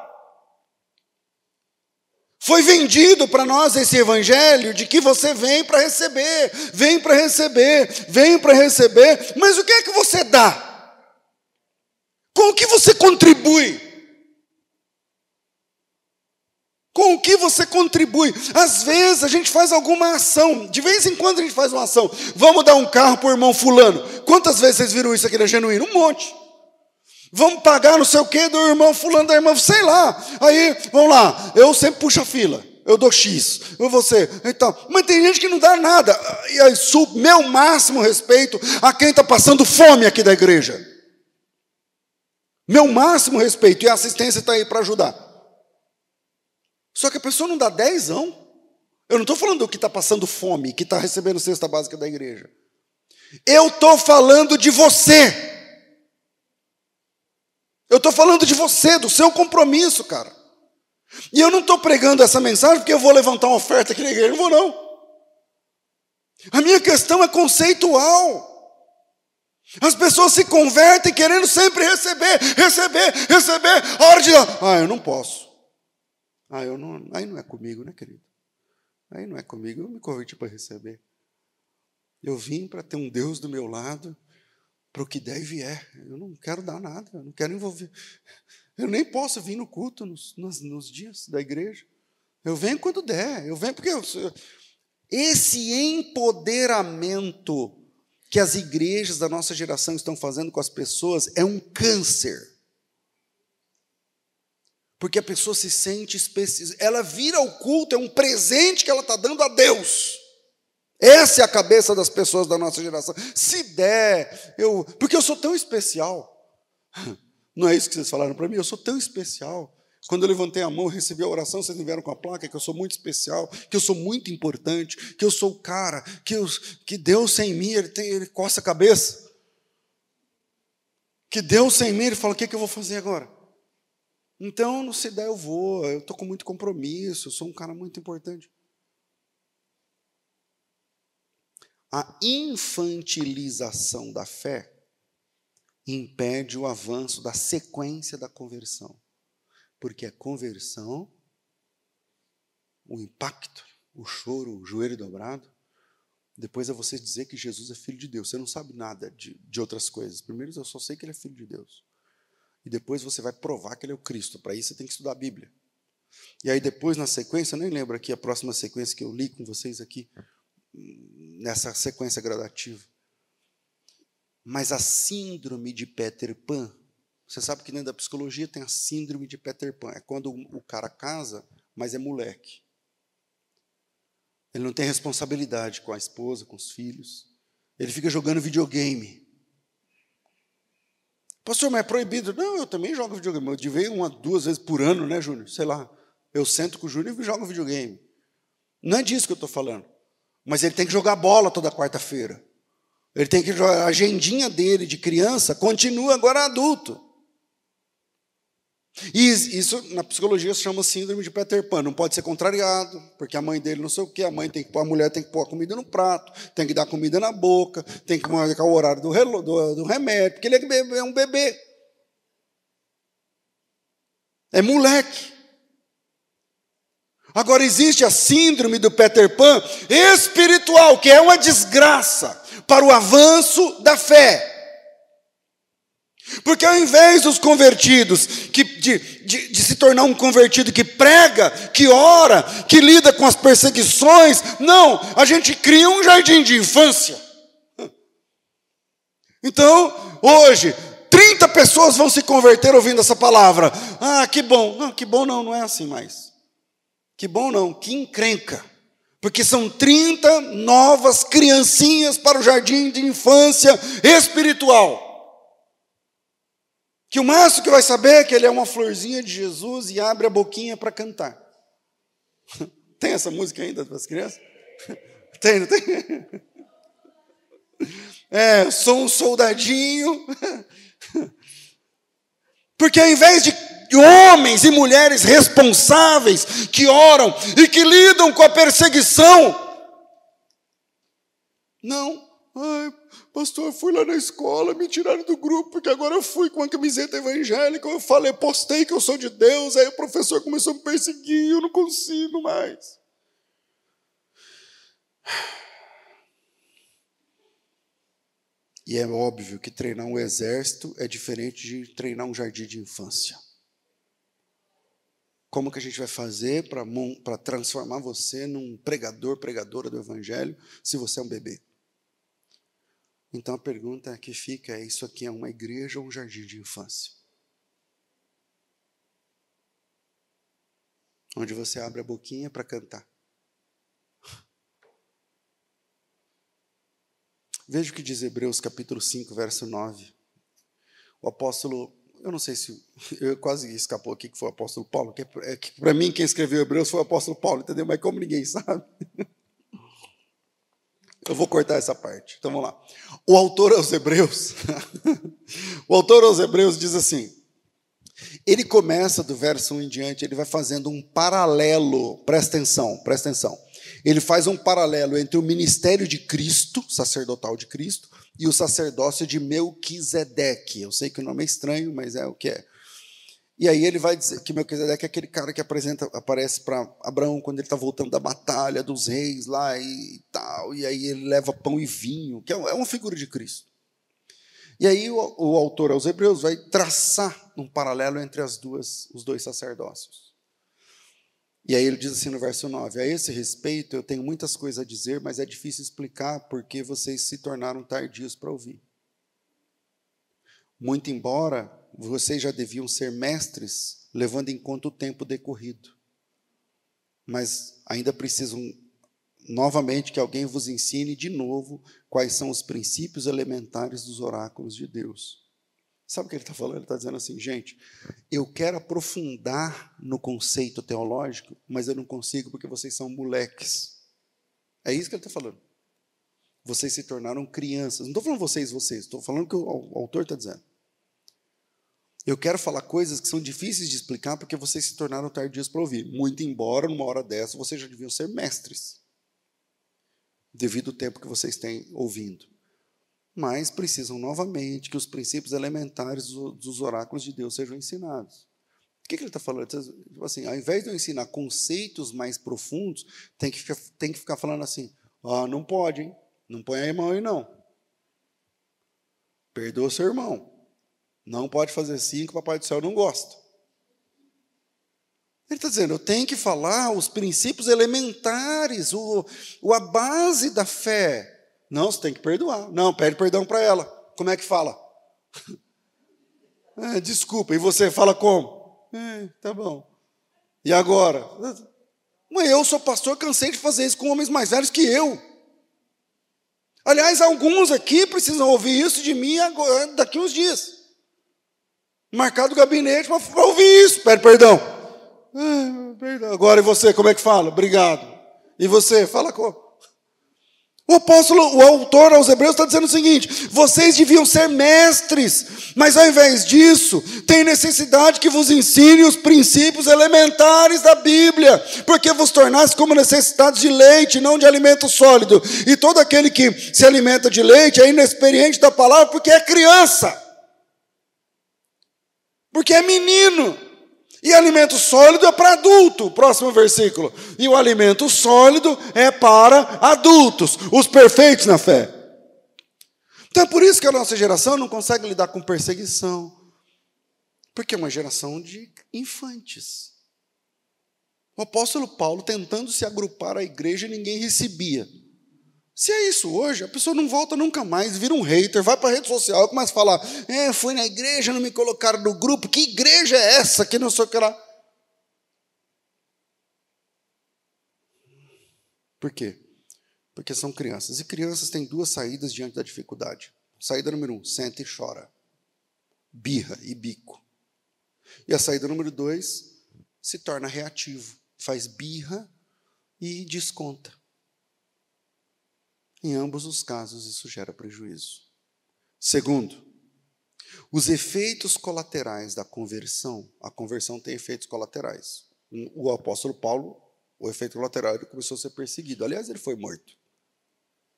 Foi vendido para nós esse evangelho de que você vem para receber, vem para receber, vem para receber, mas o que é que você dá? Com o que você contribui? Com o que você contribui? Às vezes a gente faz alguma ação, de vez em quando a gente faz uma ação. Vamos dar um carro para o irmão Fulano. Quantas vezes vocês viram isso aqui na Genuíno? Um monte. Vamos pagar não sei o que do irmão Fulano, da irmã, sei lá. Aí, vamos lá, eu sempre puxo a fila. Eu dou X, eu você, então. Mas tem gente que não dá nada. E aí, meu máximo respeito a quem está passando fome aqui da igreja. Meu máximo respeito, e a assistência está aí para ajudar. Só que a pessoa não dá dezão. Eu não estou falando do que está passando fome, que está recebendo cesta básica da igreja. Eu estou falando de você. Eu estou falando de você, do seu compromisso, cara. E eu não estou pregando essa mensagem porque eu vou levantar uma oferta aqui na igreja. Não vou, não. A minha questão é conceitual. As pessoas se convertem querendo sempre receber, receber, receber. A hora de. Ah, eu não posso. Ah, eu não, aí não é comigo, né, querido? Aí não é comigo, eu me converti para receber. Eu vim para ter um Deus do meu lado, para o que deve é. Eu não quero dar nada, eu não quero envolver. Eu nem posso vir no culto nos, nos, nos dias da igreja. Eu venho quando der, eu venho porque eu, esse empoderamento que as igrejas da nossa geração estão fazendo com as pessoas é um câncer. Porque a pessoa se sente especial. Ela vira o culto, é um presente que ela está dando a Deus. Essa é a cabeça das pessoas da nossa geração. Se der, eu. Porque eu sou tão especial. (laughs) Não é isso que vocês falaram para mim? Eu sou tão especial. Quando eu levantei a mão, recebi a oração, vocês me vieram com a placa que eu sou muito especial, que eu sou muito importante, que eu sou o cara, que, eu, que Deus sem mim, ele, tem, ele coça a cabeça. Que Deus sem mim, ele fala: o que, é que eu vou fazer agora? Então, se der, eu vou. Eu estou com muito compromisso, eu sou um cara muito importante. A infantilização da fé impede o avanço da sequência da conversão. Porque a conversão, o impacto, o choro, o joelho dobrado, depois é você dizer que Jesus é filho de Deus. Você não sabe nada de, de outras coisas. Primeiro, eu só sei que ele é filho de Deus e depois você vai provar que ele é o Cristo. Para isso você tem que estudar a Bíblia. E aí depois, na sequência, eu nem lembro aqui a próxima sequência que eu li com vocês aqui, nessa sequência gradativa. Mas a síndrome de Peter Pan, você sabe que dentro da psicologia tem a síndrome de Peter Pan. É quando o cara casa, mas é moleque. Ele não tem responsabilidade com a esposa, com os filhos. Ele fica jogando videogame. Pastor, mas é proibido. Não, eu também jogo videogame. Eu de vez uma, duas vezes por ano, né, Júnior? Sei lá. Eu sento com o Júnior e jogo videogame. Não é disso que eu estou falando. Mas ele tem que jogar bola toda quarta-feira. Ele tem que jogar. A agendinha dele de criança continua agora adulto. E isso na psicologia se chama síndrome de Peter Pan. Não pode ser contrariado, porque a mãe dele não sei o quê, a mãe tem que a mulher tem que pôr a comida no prato, tem que dar comida na boca, tem que marcar o horário do, relo, do, do remédio, porque ele é, é um bebê. É moleque. Agora existe a síndrome do Peter Pan espiritual, que é uma desgraça para o avanço da fé. Porque ao invés dos convertidos, que, de, de, de, se tornar um convertido que prega, que ora, que lida com as perseguições, não, a gente cria um jardim de infância. Então, hoje, 30 pessoas vão se converter ouvindo essa palavra. Ah, que bom. Não, que bom não, não é assim mais. Que bom não, que encrenca. Porque são 30 novas criancinhas para o jardim de infância espiritual. Que o máximo que vai saber é que ele é uma florzinha de Jesus e abre a boquinha para cantar. (laughs) Tem essa música ainda para as crianças? (laughs) Tem, não tem? (laughs) É, sou um soldadinho. Porque ao invés de homens e mulheres responsáveis que oram e que lidam com a perseguição, não, ai, pastor, fui lá na escola, me tiraram do grupo, porque agora eu fui com uma camiseta evangélica, eu falei, postei que eu sou de Deus, aí o professor começou a me perseguir, eu não consigo mais. E é óbvio que treinar um exército é diferente de treinar um jardim de infância. Como que a gente vai fazer para transformar você num pregador, pregadora do evangelho, se você é um bebê? Então a pergunta que fica é: isso aqui é uma igreja ou um jardim de infância? Onde você abre a boquinha para cantar. Veja o que diz Hebreus capítulo 5, verso 9. O apóstolo, eu não sei se, (laughs) eu quase escapou aqui que foi o apóstolo Paulo, que, é, que para mim quem escreveu Hebreus foi o apóstolo Paulo, entendeu? Mas como ninguém sabe, (laughs) eu vou cortar essa parte. Então vamos lá. O autor aos Hebreus, (laughs) o autor aos Hebreus diz assim, ele começa do verso 1 em diante, ele vai fazendo um paralelo, presta atenção, presta atenção ele faz um paralelo entre o ministério de Cristo, sacerdotal de Cristo, e o sacerdócio de Melquisedeque. Eu sei que o nome é estranho, mas é o que é. E aí ele vai dizer que Melquisedeque é aquele cara que apresenta, aparece para Abraão quando ele está voltando da batalha dos reis lá e tal, e aí ele leva pão e vinho, que é, é uma figura de Cristo. E aí o, o autor aos Hebreus vai traçar um paralelo entre as duas, os dois sacerdócios. E aí ele diz assim no verso 9: A esse respeito eu tenho muitas coisas a dizer, mas é difícil explicar porque vocês se tornaram tardios para ouvir. Muito embora vocês já deviam ser mestres, levando em conta o tempo decorrido. Mas ainda precisam novamente que alguém vos ensine de novo quais são os princípios elementares dos oráculos de Deus. Sabe o que ele está falando? Ele está dizendo assim, gente, eu quero aprofundar no conceito teológico, mas eu não consigo porque vocês são moleques. É isso que ele está falando. Vocês se tornaram crianças. Não estou falando vocês, vocês, estou falando o que o autor está dizendo. Eu quero falar coisas que são difíceis de explicar porque vocês se tornaram tardios para ouvir. Muito embora, numa hora dessa, vocês já deviam ser mestres, devido ao tempo que vocês têm ouvindo mas precisam novamente que os princípios elementares dos oráculos de Deus sejam ensinados. O que, que ele está falando? Tipo assim, ao invés de eu ensinar conceitos mais profundos, tem que, ficar, tem que ficar falando assim: ah, não pode, hein? Não põe a mão aí, não. Perdoa seu irmão. Não pode fazer assim que o Papai do Céu não gosta. Ele está dizendo, eu tenho que falar os princípios elementares, o, o, a base da fé. Não, você tem que perdoar. Não, pede perdão para ela. Como é que fala? (laughs) É, desculpa. E você fala como? É, tá bom. E agora? Mas eu sou pastor, cansei de fazer isso com homens mais velhos que eu. Aliás, alguns aqui precisam ouvir isso de mim agora, daqui uns dias. Marcado o gabinete para ouvir isso. Pede perdão. É, perdão. Agora e você, como é que fala? Obrigado. E você, fala como? O apóstolo, o autor aos Hebreus está dizendo o seguinte: vocês deviam ser mestres, mas ao invés disso, tem necessidade que vos ensine os princípios elementares da Bíblia, porque vos tornasse como necessitados de leite, não de alimento sólido. E todo aquele que se alimenta de leite é inexperiente da palavra, porque é criança, porque é menino. E alimento sólido é para adulto, próximo versículo. E o alimento sólido é para adultos, os perfeitos na fé. Então é por isso que a nossa geração não consegue lidar com perseguição. Porque é uma geração de infantes. O apóstolo Paulo tentando se agrupar à igreja, ninguém recebia. Se é isso hoje, a pessoa não volta nunca mais, vira um hater, vai para a rede social e começa a falar: é, fui na igreja, não me colocaram no grupo, que igreja é essa? Que não o que lá. Por quê? Porque são crianças. E crianças têm duas saídas diante da dificuldade. Saída número um, senta e chora. Birra e bico. E a saída número dois, se torna reativo. Faz birra e desconta. Em ambos os casos, isso gera prejuízo. Segundo, os efeitos colaterais da conversão. A conversão tem efeitos colaterais. O apóstolo Paulo, o efeito colateral, ele começou a ser perseguido. Aliás, ele foi morto.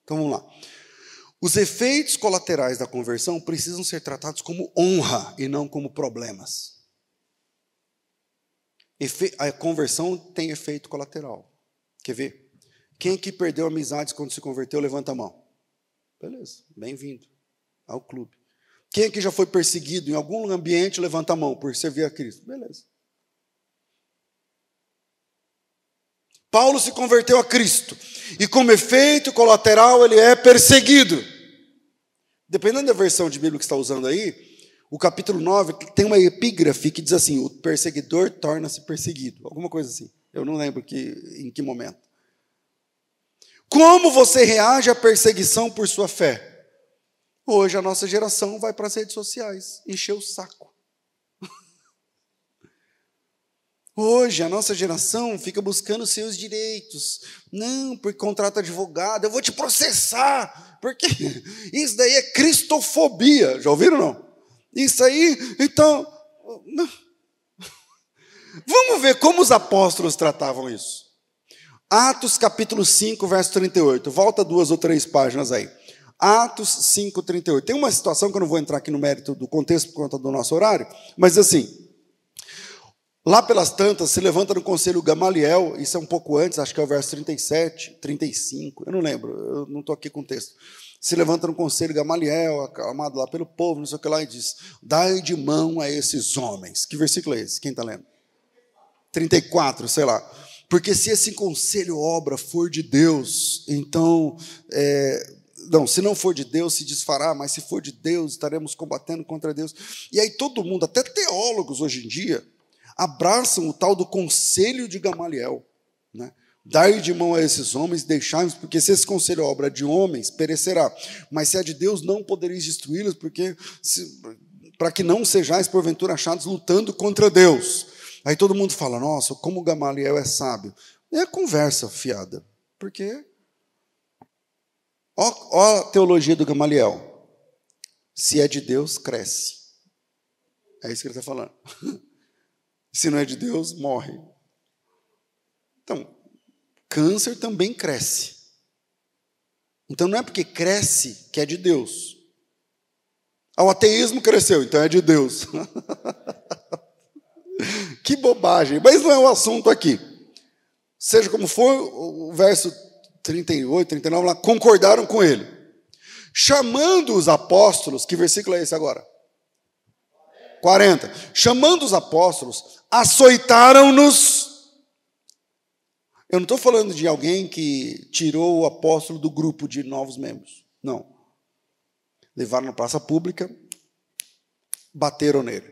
Então vamos lá. Os efeitos colaterais da conversão precisam ser tratados como honra e não como problemas. A conversão tem efeito colateral. Quer ver? Quem que perdeu amizades quando se converteu, levanta a mão. Beleza, bem-vindo ao clube. Quem aqui já foi perseguido em algum ambiente, levanta a mão por servir a Cristo. Beleza. Paulo se converteu a Cristo. E como efeito colateral, ele é perseguido. Dependendo da versão de Bíblia que está usando aí, o capítulo 9 tem uma epígrafe que diz assim: o perseguidor torna-se perseguido. Alguma coisa assim. Eu não lembro que, em que momento. Como você reage à perseguição por sua fé? Hoje a nossa geração vai para as redes sociais, encher o saco. (laughs) Hoje a nossa geração fica buscando seus direitos. Não, porque contrata advogado, eu vou te processar. Porque (laughs) isso daí é cristofobia. Já ouviram não? Isso aí, então. Não. (laughs) Vamos ver como os apóstolos tratavam isso. Atos capítulo 5, verso 38. Volta duas ou três páginas aí. Atos 5,38. Tem uma situação que eu não vou entrar aqui no mérito do contexto por conta do nosso horário, mas assim, lá pelas tantas, se levanta no conselho Gamaliel, isso é um pouco antes, acho que é o verso 37, 35, eu não lembro, eu não estou aqui com o texto. Se levanta no conselho Gamaliel, aclamado lá pelo povo, não sei o que lá, e diz: Dai de mão a esses homens. Que versículo é esse? Quem está lendo? 34, sei lá. Porque se esse conselho obra for de Deus, então é, não, se não for de Deus, se desfará, mas se for de Deus, estaremos combatendo contra Deus. E aí todo mundo, até teólogos hoje em dia, abraçam o tal do conselho de Gamaliel. Né? Dai de mão a esses homens, deixai-os, porque se esse conselho é obra de homens, perecerá. Mas se é de Deus, não podereis destruí-los, porque para que não sejais, porventura, achados lutando contra Deus. Aí todo mundo fala, nossa, como Gamaliel é sábio. É conversa fiada, porque Ó, ó a teologia do Gamaliel. Se é de Deus, cresce. É isso que ele está falando. (laughs) Se não é de Deus, morre. Então, câncer também cresce. Então não é porque cresce que é de Deus. Ah, o ateísmo cresceu, então é de Deus. (laughs) que bobagem, mas não é o assunto aqui. Seja como for, o verso 38, 39, lá, concordaram com ele. Chamando os apóstolos, que versículo é esse agora? 40. Chamando os apóstolos, açoitaram-nos. Eu não estou falando de alguém que tirou o apóstolo do grupo de novos membros. Não. Levaram na praça pública, bateram nele,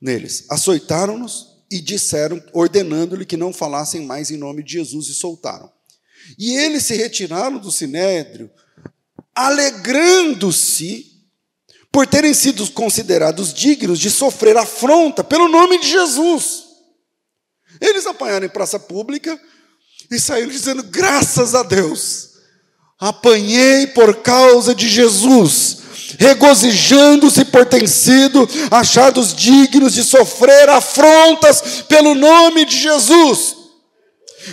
neles. Açoitaram-nos e disseram, ordenando-lhe que não falassem mais em nome de Jesus, e soltaram. E eles se retiraram do sinédrio, alegrando-se por terem sido considerados dignos de sofrer afronta pelo nome de Jesus. Eles apanharam em praça pública e saíram dizendo: graças a Deus, apanhei por causa de Jesus, regozijando-se por ter sido achados dignos de sofrer afrontas pelo nome de Jesus.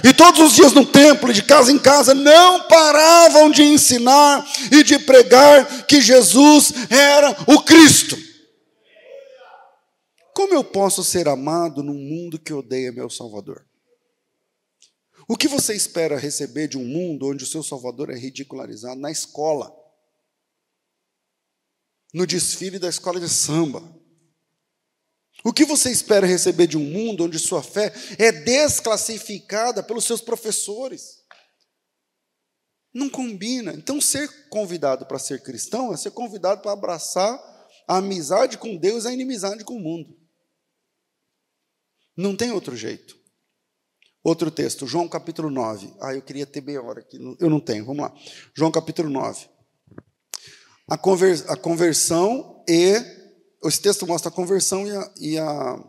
E todos os dias no templo, de casa em casa, não paravam de ensinar e de pregar que Jesus era o Cristo. Como eu posso ser amado num mundo que odeia meu Salvador? O que você espera receber de um mundo onde o seu Salvador é ridicularizado na escola? No desfile da escola de samba? O que você espera receber de um mundo onde sua fé é desclassificada pelos seus professores? Não combina. Então, ser convidado para ser cristão é ser convidado para abraçar a amizade com Deus e a inimizade com o mundo. Não tem outro jeito. Outro texto, João capítulo 9. Ah, eu queria ter meia hora aqui, eu não tenho, vamos lá. João capítulo 9. A, conver, a conversão e. Esse texto mostra a conversão e a, e a,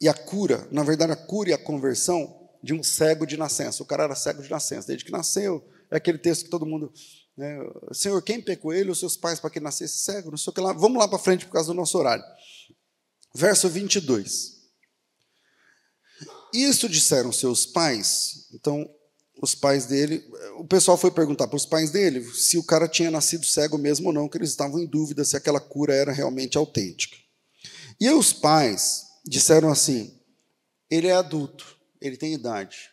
e a cura. Na verdade, a cura e a conversão de um cego de nascença. O cara era cego de nascença, desde que nasceu. É aquele texto que todo mundo. Né, Senhor, quem pecou ele ou seus pais para que ele nascesse cego? Não sei o que lá. Vamos lá para frente por causa do nosso horário. Verso 22. Isso disseram seus pais. Então, os pais dele. O pessoal foi perguntar para os pais dele se o cara tinha nascido cego mesmo ou não, que eles estavam em dúvida se aquela cura era realmente autêntica. E os pais disseram assim: ele é adulto, ele tem idade.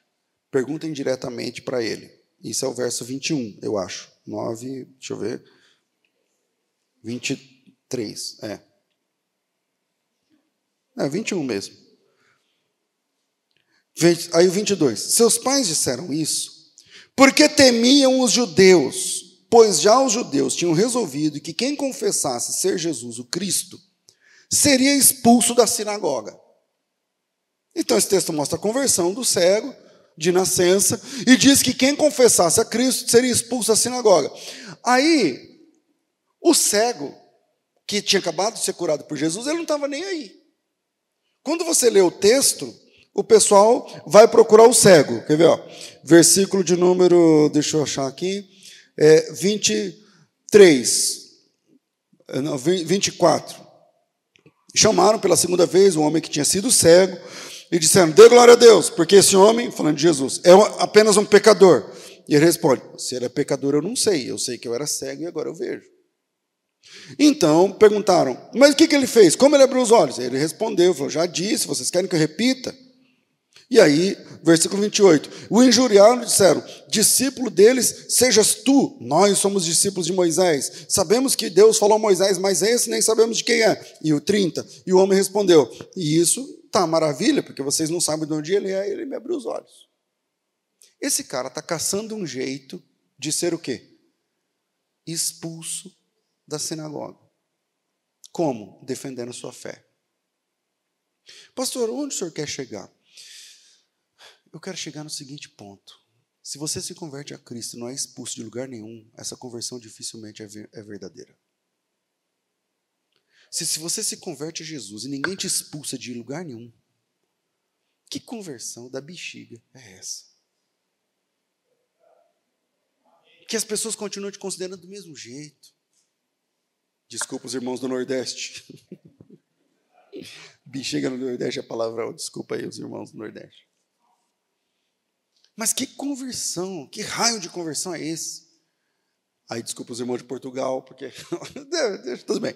Perguntem diretamente para ele. Isso é o verso 21, eu acho. 9, deixa eu ver. 23, é. É 21 mesmo. Aí o 22. Seus pais disseram isso porque temiam os judeus, pois já os judeus tinham resolvido que quem confessasse ser Jesus o Cristo seria expulso da sinagoga. Então esse texto mostra a conversão do cego de nascença e diz que quem confessasse a Cristo seria expulso da sinagoga. Aí o cego que tinha acabado de ser curado por Jesus, ele não estava nem aí. Quando você lê o texto, o pessoal vai procurar o cego. Quer ver? Ó? Versículo de número, deixa eu achar aqui, é 23, não, 24. Chamaram pela segunda vez um homem que tinha sido cego e disseram: Dê glória a Deus, porque esse homem, falando de Jesus, é apenas um pecador. E ele responde: Se ele é pecador, eu não sei. Eu sei que eu era cego e agora eu vejo. Então perguntaram, mas o que, que ele fez? Como ele abriu os olhos? Ele respondeu, falou, já disse, vocês querem que eu repita? E aí, versículo 28, o injuriaram disseram, discípulo deles, sejas tu, nós somos discípulos de Moisés, sabemos que Deus falou a Moisés, mas esse nem sabemos de quem é. E o 30, e o homem respondeu, e isso tá maravilha, porque vocês não sabem de onde ele é, ele me abriu os olhos. Esse cara está caçando um jeito de ser o quê? Expulso da sinagoga. Como? Defendendo sua fé. Pastor, onde o senhor quer chegar? Eu quero chegar no seguinte ponto. Se você se converte a Cristo e não é expulso de lugar nenhum, essa conversão dificilmente é, é verdadeira. Se, se você se converte a Jesus e ninguém te expulsa de lugar nenhum, que conversão da bexiga é essa? Que as pessoas continuam te considerando do mesmo jeito. Desculpa os irmãos do Nordeste. (laughs) Bexiga no Nordeste é palavra, desculpa aí os irmãos do Nordeste. Mas que conversão, que raio de conversão é esse? Aí desculpa os irmãos de Portugal, porque. (laughs) Tudo bem.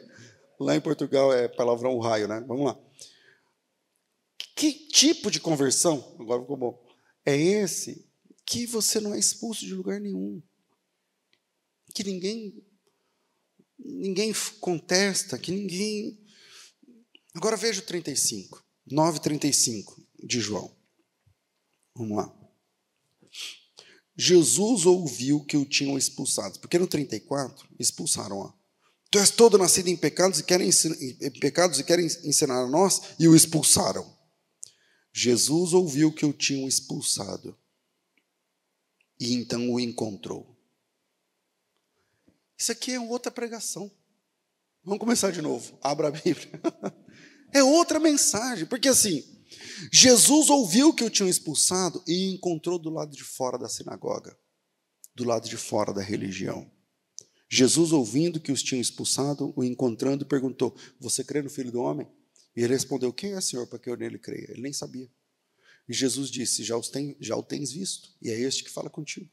Lá em Portugal é palavrão raio, né? Vamos lá. Que tipo de conversão, agora ficou bom, é esse que você não é expulso de lugar nenhum? Que ninguém ninguém contesta, que ninguém. Agora veja o 35, 9,35 de João. Vamos lá. Jesus ouviu que o tinham expulsado, porque no 34 expulsaram. Ó. Tu és todo nascido em pecados e querem em pecados e querem ensinar a nós e o expulsaram. Jesus ouviu que o tinham expulsado e então o encontrou. Isso aqui é outra pregação. Vamos começar de novo. Abra a Bíblia. (laughs) É outra mensagem, porque assim, Jesus ouviu que o tinham expulsado e encontrou do lado de fora da sinagoga, do lado de fora da religião. Jesus, ouvindo que os tinham expulsado, o encontrando, perguntou: Você crê no Filho do Homem? E ele respondeu: Quem é, Senhor, para que eu nele creia? Ele nem sabia. E Jesus disse: Já, tem, já o tens visto, e é este que fala contigo.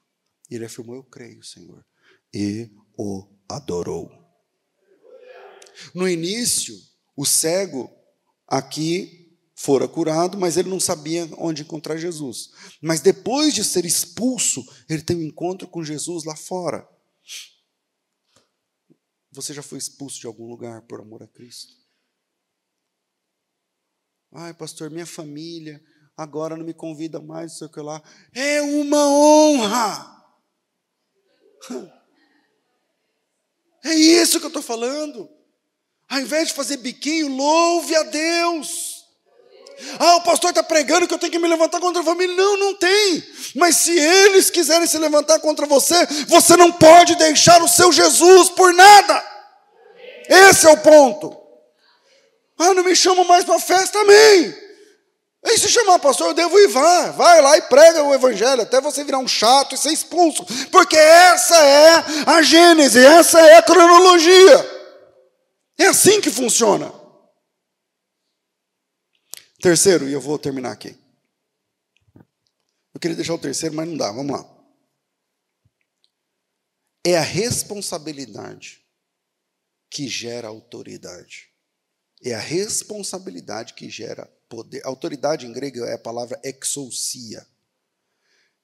E ele afirmou: Eu creio, Senhor. E o adorou. No início, o cego aqui fora curado, mas ele não sabia onde encontrar Jesus. Mas depois de ser expulso, ele tem um encontro com Jesus lá fora. Você já foi expulso de algum lugar por amor a Cristo? Ai, pastor, minha família agora não me convida mais, sei o que lá. É uma honra. É isso que eu estou falando. Ao invés de fazer biquinho, louve a Deus. Ah, o pastor está pregando que eu tenho que me levantar contra a família. Não, não tem. Mas se eles quiserem se levantar contra você, você não pode deixar o seu Jesus por nada. Esse é o ponto. Ah, não me chamam mais para festa, amém. E se chamar pastor, eu devo ir, vá. Vai lá e prega o evangelho, até você virar um chato e ser expulso. Porque essa é a gênese, essa é a cronologia. É assim que funciona. Terceiro, e eu vou terminar aqui. Eu queria deixar o terceiro, mas não dá. Vamos lá. É a responsabilidade que gera autoridade. É a responsabilidade que gera poder. Autoridade em grego é a palavra exousia,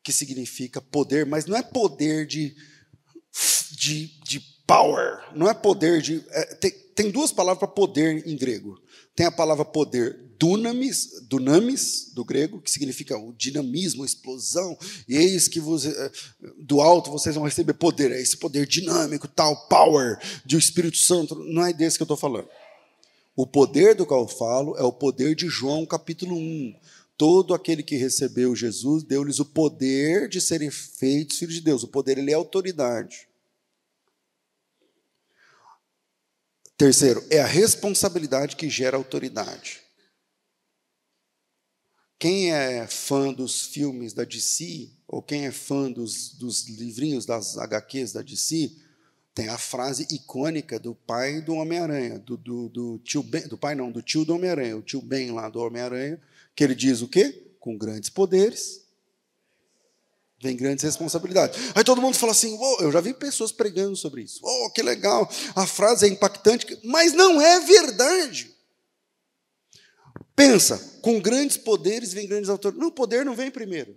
que significa poder, mas não é poder de, de, de power, não é poder de. É, tem, tem duas palavras para poder em grego. Tem a palavra poder dunamis, dunamis do grego, que significa o dinamismo, a explosão. E eis que você, eh, do alto vocês vão receber poder. É esse poder dinâmico, tal, power, de o Espírito Santo. Não é desse que eu estou falando. O poder do qual eu falo é o poder de João capítulo 1. Todo aquele que recebeu Jesus deu-lhes o poder de serem feitos filhos de Deus. O poder ele é autoridade. Terceiro, é a responsabilidade que gera autoridade. Quem é fã dos filmes da DC, ou quem é fã dos, dos livrinhos das HQs da DC, tem a frase icônica do pai do Homem-Aranha, do, do, do, tio Ben, do pai não, do tio do Homem-Aranha, o tio Ben lá do Homem-Aranha, que ele diz o quê? Com grandes poderes vem grandes responsabilidades. Aí todo mundo fala assim: oh, eu já vi pessoas pregando sobre isso. Oh, que legal, a frase é impactante, mas não é verdade. Pensa, com grandes poderes vem grandes autoridades. Não, poder não vem primeiro.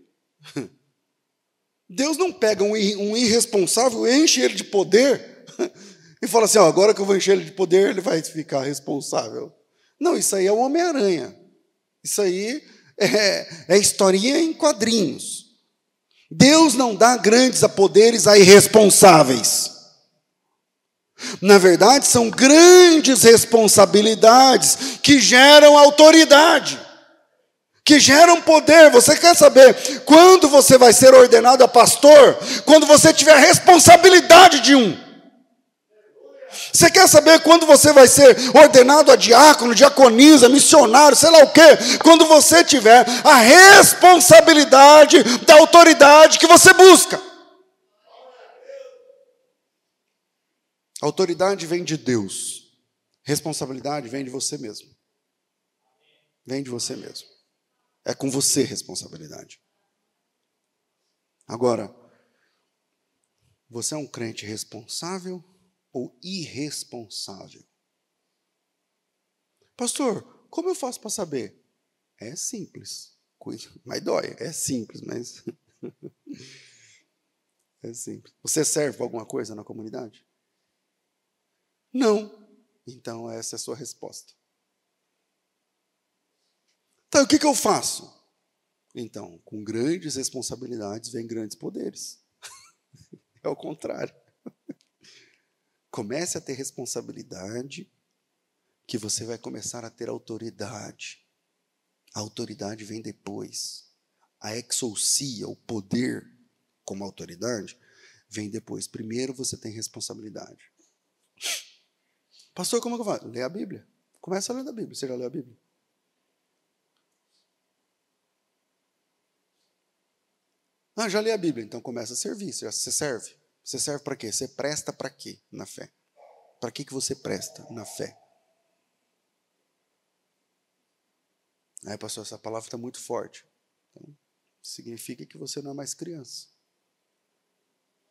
Deus não pega um, um irresponsável, enche ele de poder (laughs) e fala assim: ó, agora que eu vou encher ele de poder, ele vai ficar responsável. Não, isso aí é o Homem-Aranha. Isso aí é, é historinha em quadrinhos. Deus não dá grandes a poderes a irresponsáveis. Na verdade, são grandes responsabilidades que geram autoridade, que geram poder. Você quer saber quando você vai ser ordenado a pastor? Quando você tiver a responsabilidade de um. Você quer saber quando você vai ser ordenado a diácono, diaconisa, missionário, sei lá o quê? Quando você tiver a responsabilidade da autoridade que você busca. Autoridade vem de Deus. Responsabilidade vem de você mesmo. Vem de você mesmo. É com você responsabilidade. Agora, você é um crente responsável ou irresponsável. Pastor, como eu faço para saber? É simples. Mas dói. É simples, mas. (laughs) é simples. Você serve para alguma coisa na comunidade? Não. Então, essa é a sua resposta. Então, o que, que eu faço? Então, com grandes responsabilidades vem grandes poderes. (laughs) é o contrário. Comece a ter responsabilidade, que você vai começar a ter autoridade. A autoridade vem depois. A exousia, o poder como autoridade, vem depois. Primeiro você tem responsabilidade. Pastor, como é que eu faço? Lê a Bíblia. Começa ler a Bíblia. Você já leu a Bíblia? Ah, já li a Bíblia, então começa a servir. Você serve. Você serve para quê? Você presta para quê na fé? Para que, que você presta na fé? Aí, pastor, essa palavra está muito forte. Então, significa que você não é mais criança.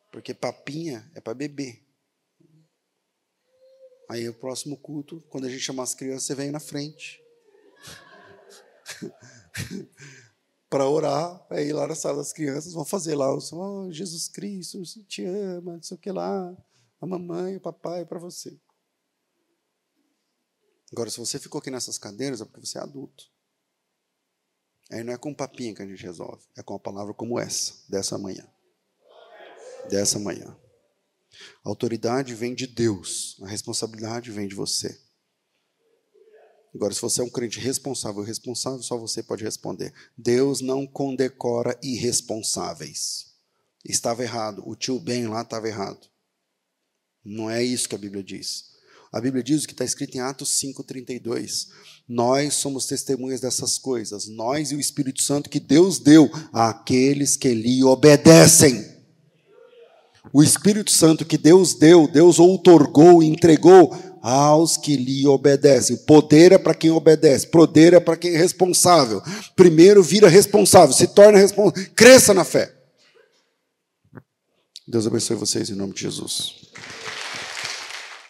Porque papinha é para beber. Aí, o próximo culto, quando a gente chamar as crianças, você vem na frente. (laughs) para orar, aí lá na sala das crianças vão fazer lá, oh, Jesus Cristo te ama, não sei o que lá, a mamãe, o papai para você. Agora, se você ficou aqui nessas cadeiras, é porque você é adulto. Aí não é com papinho que a gente resolve, é com uma palavra como essa, dessa manhã. Dessa manhã. A autoridade vem de Deus, a responsabilidade vem de você. Agora, se você é um crente responsável, responsável, só você pode responder. Deus não condecora irresponsáveis. Estava errado. O tio Ben lá estava errado. Não é isso que a Bíblia diz. A Bíblia diz o que está escrito em Atos 5,32. Nós somos testemunhas dessas coisas, nós e o Espírito Santo que Deus deu àqueles que lhe obedecem. O Espírito Santo que Deus deu, Deus outorgou, entregou aos que lhe obedecem. Poder é para quem obedece, poder é para quem é responsável. Primeiro vira responsável, se torna responsável, cresça na fé. Deus abençoe vocês em nome de Jesus.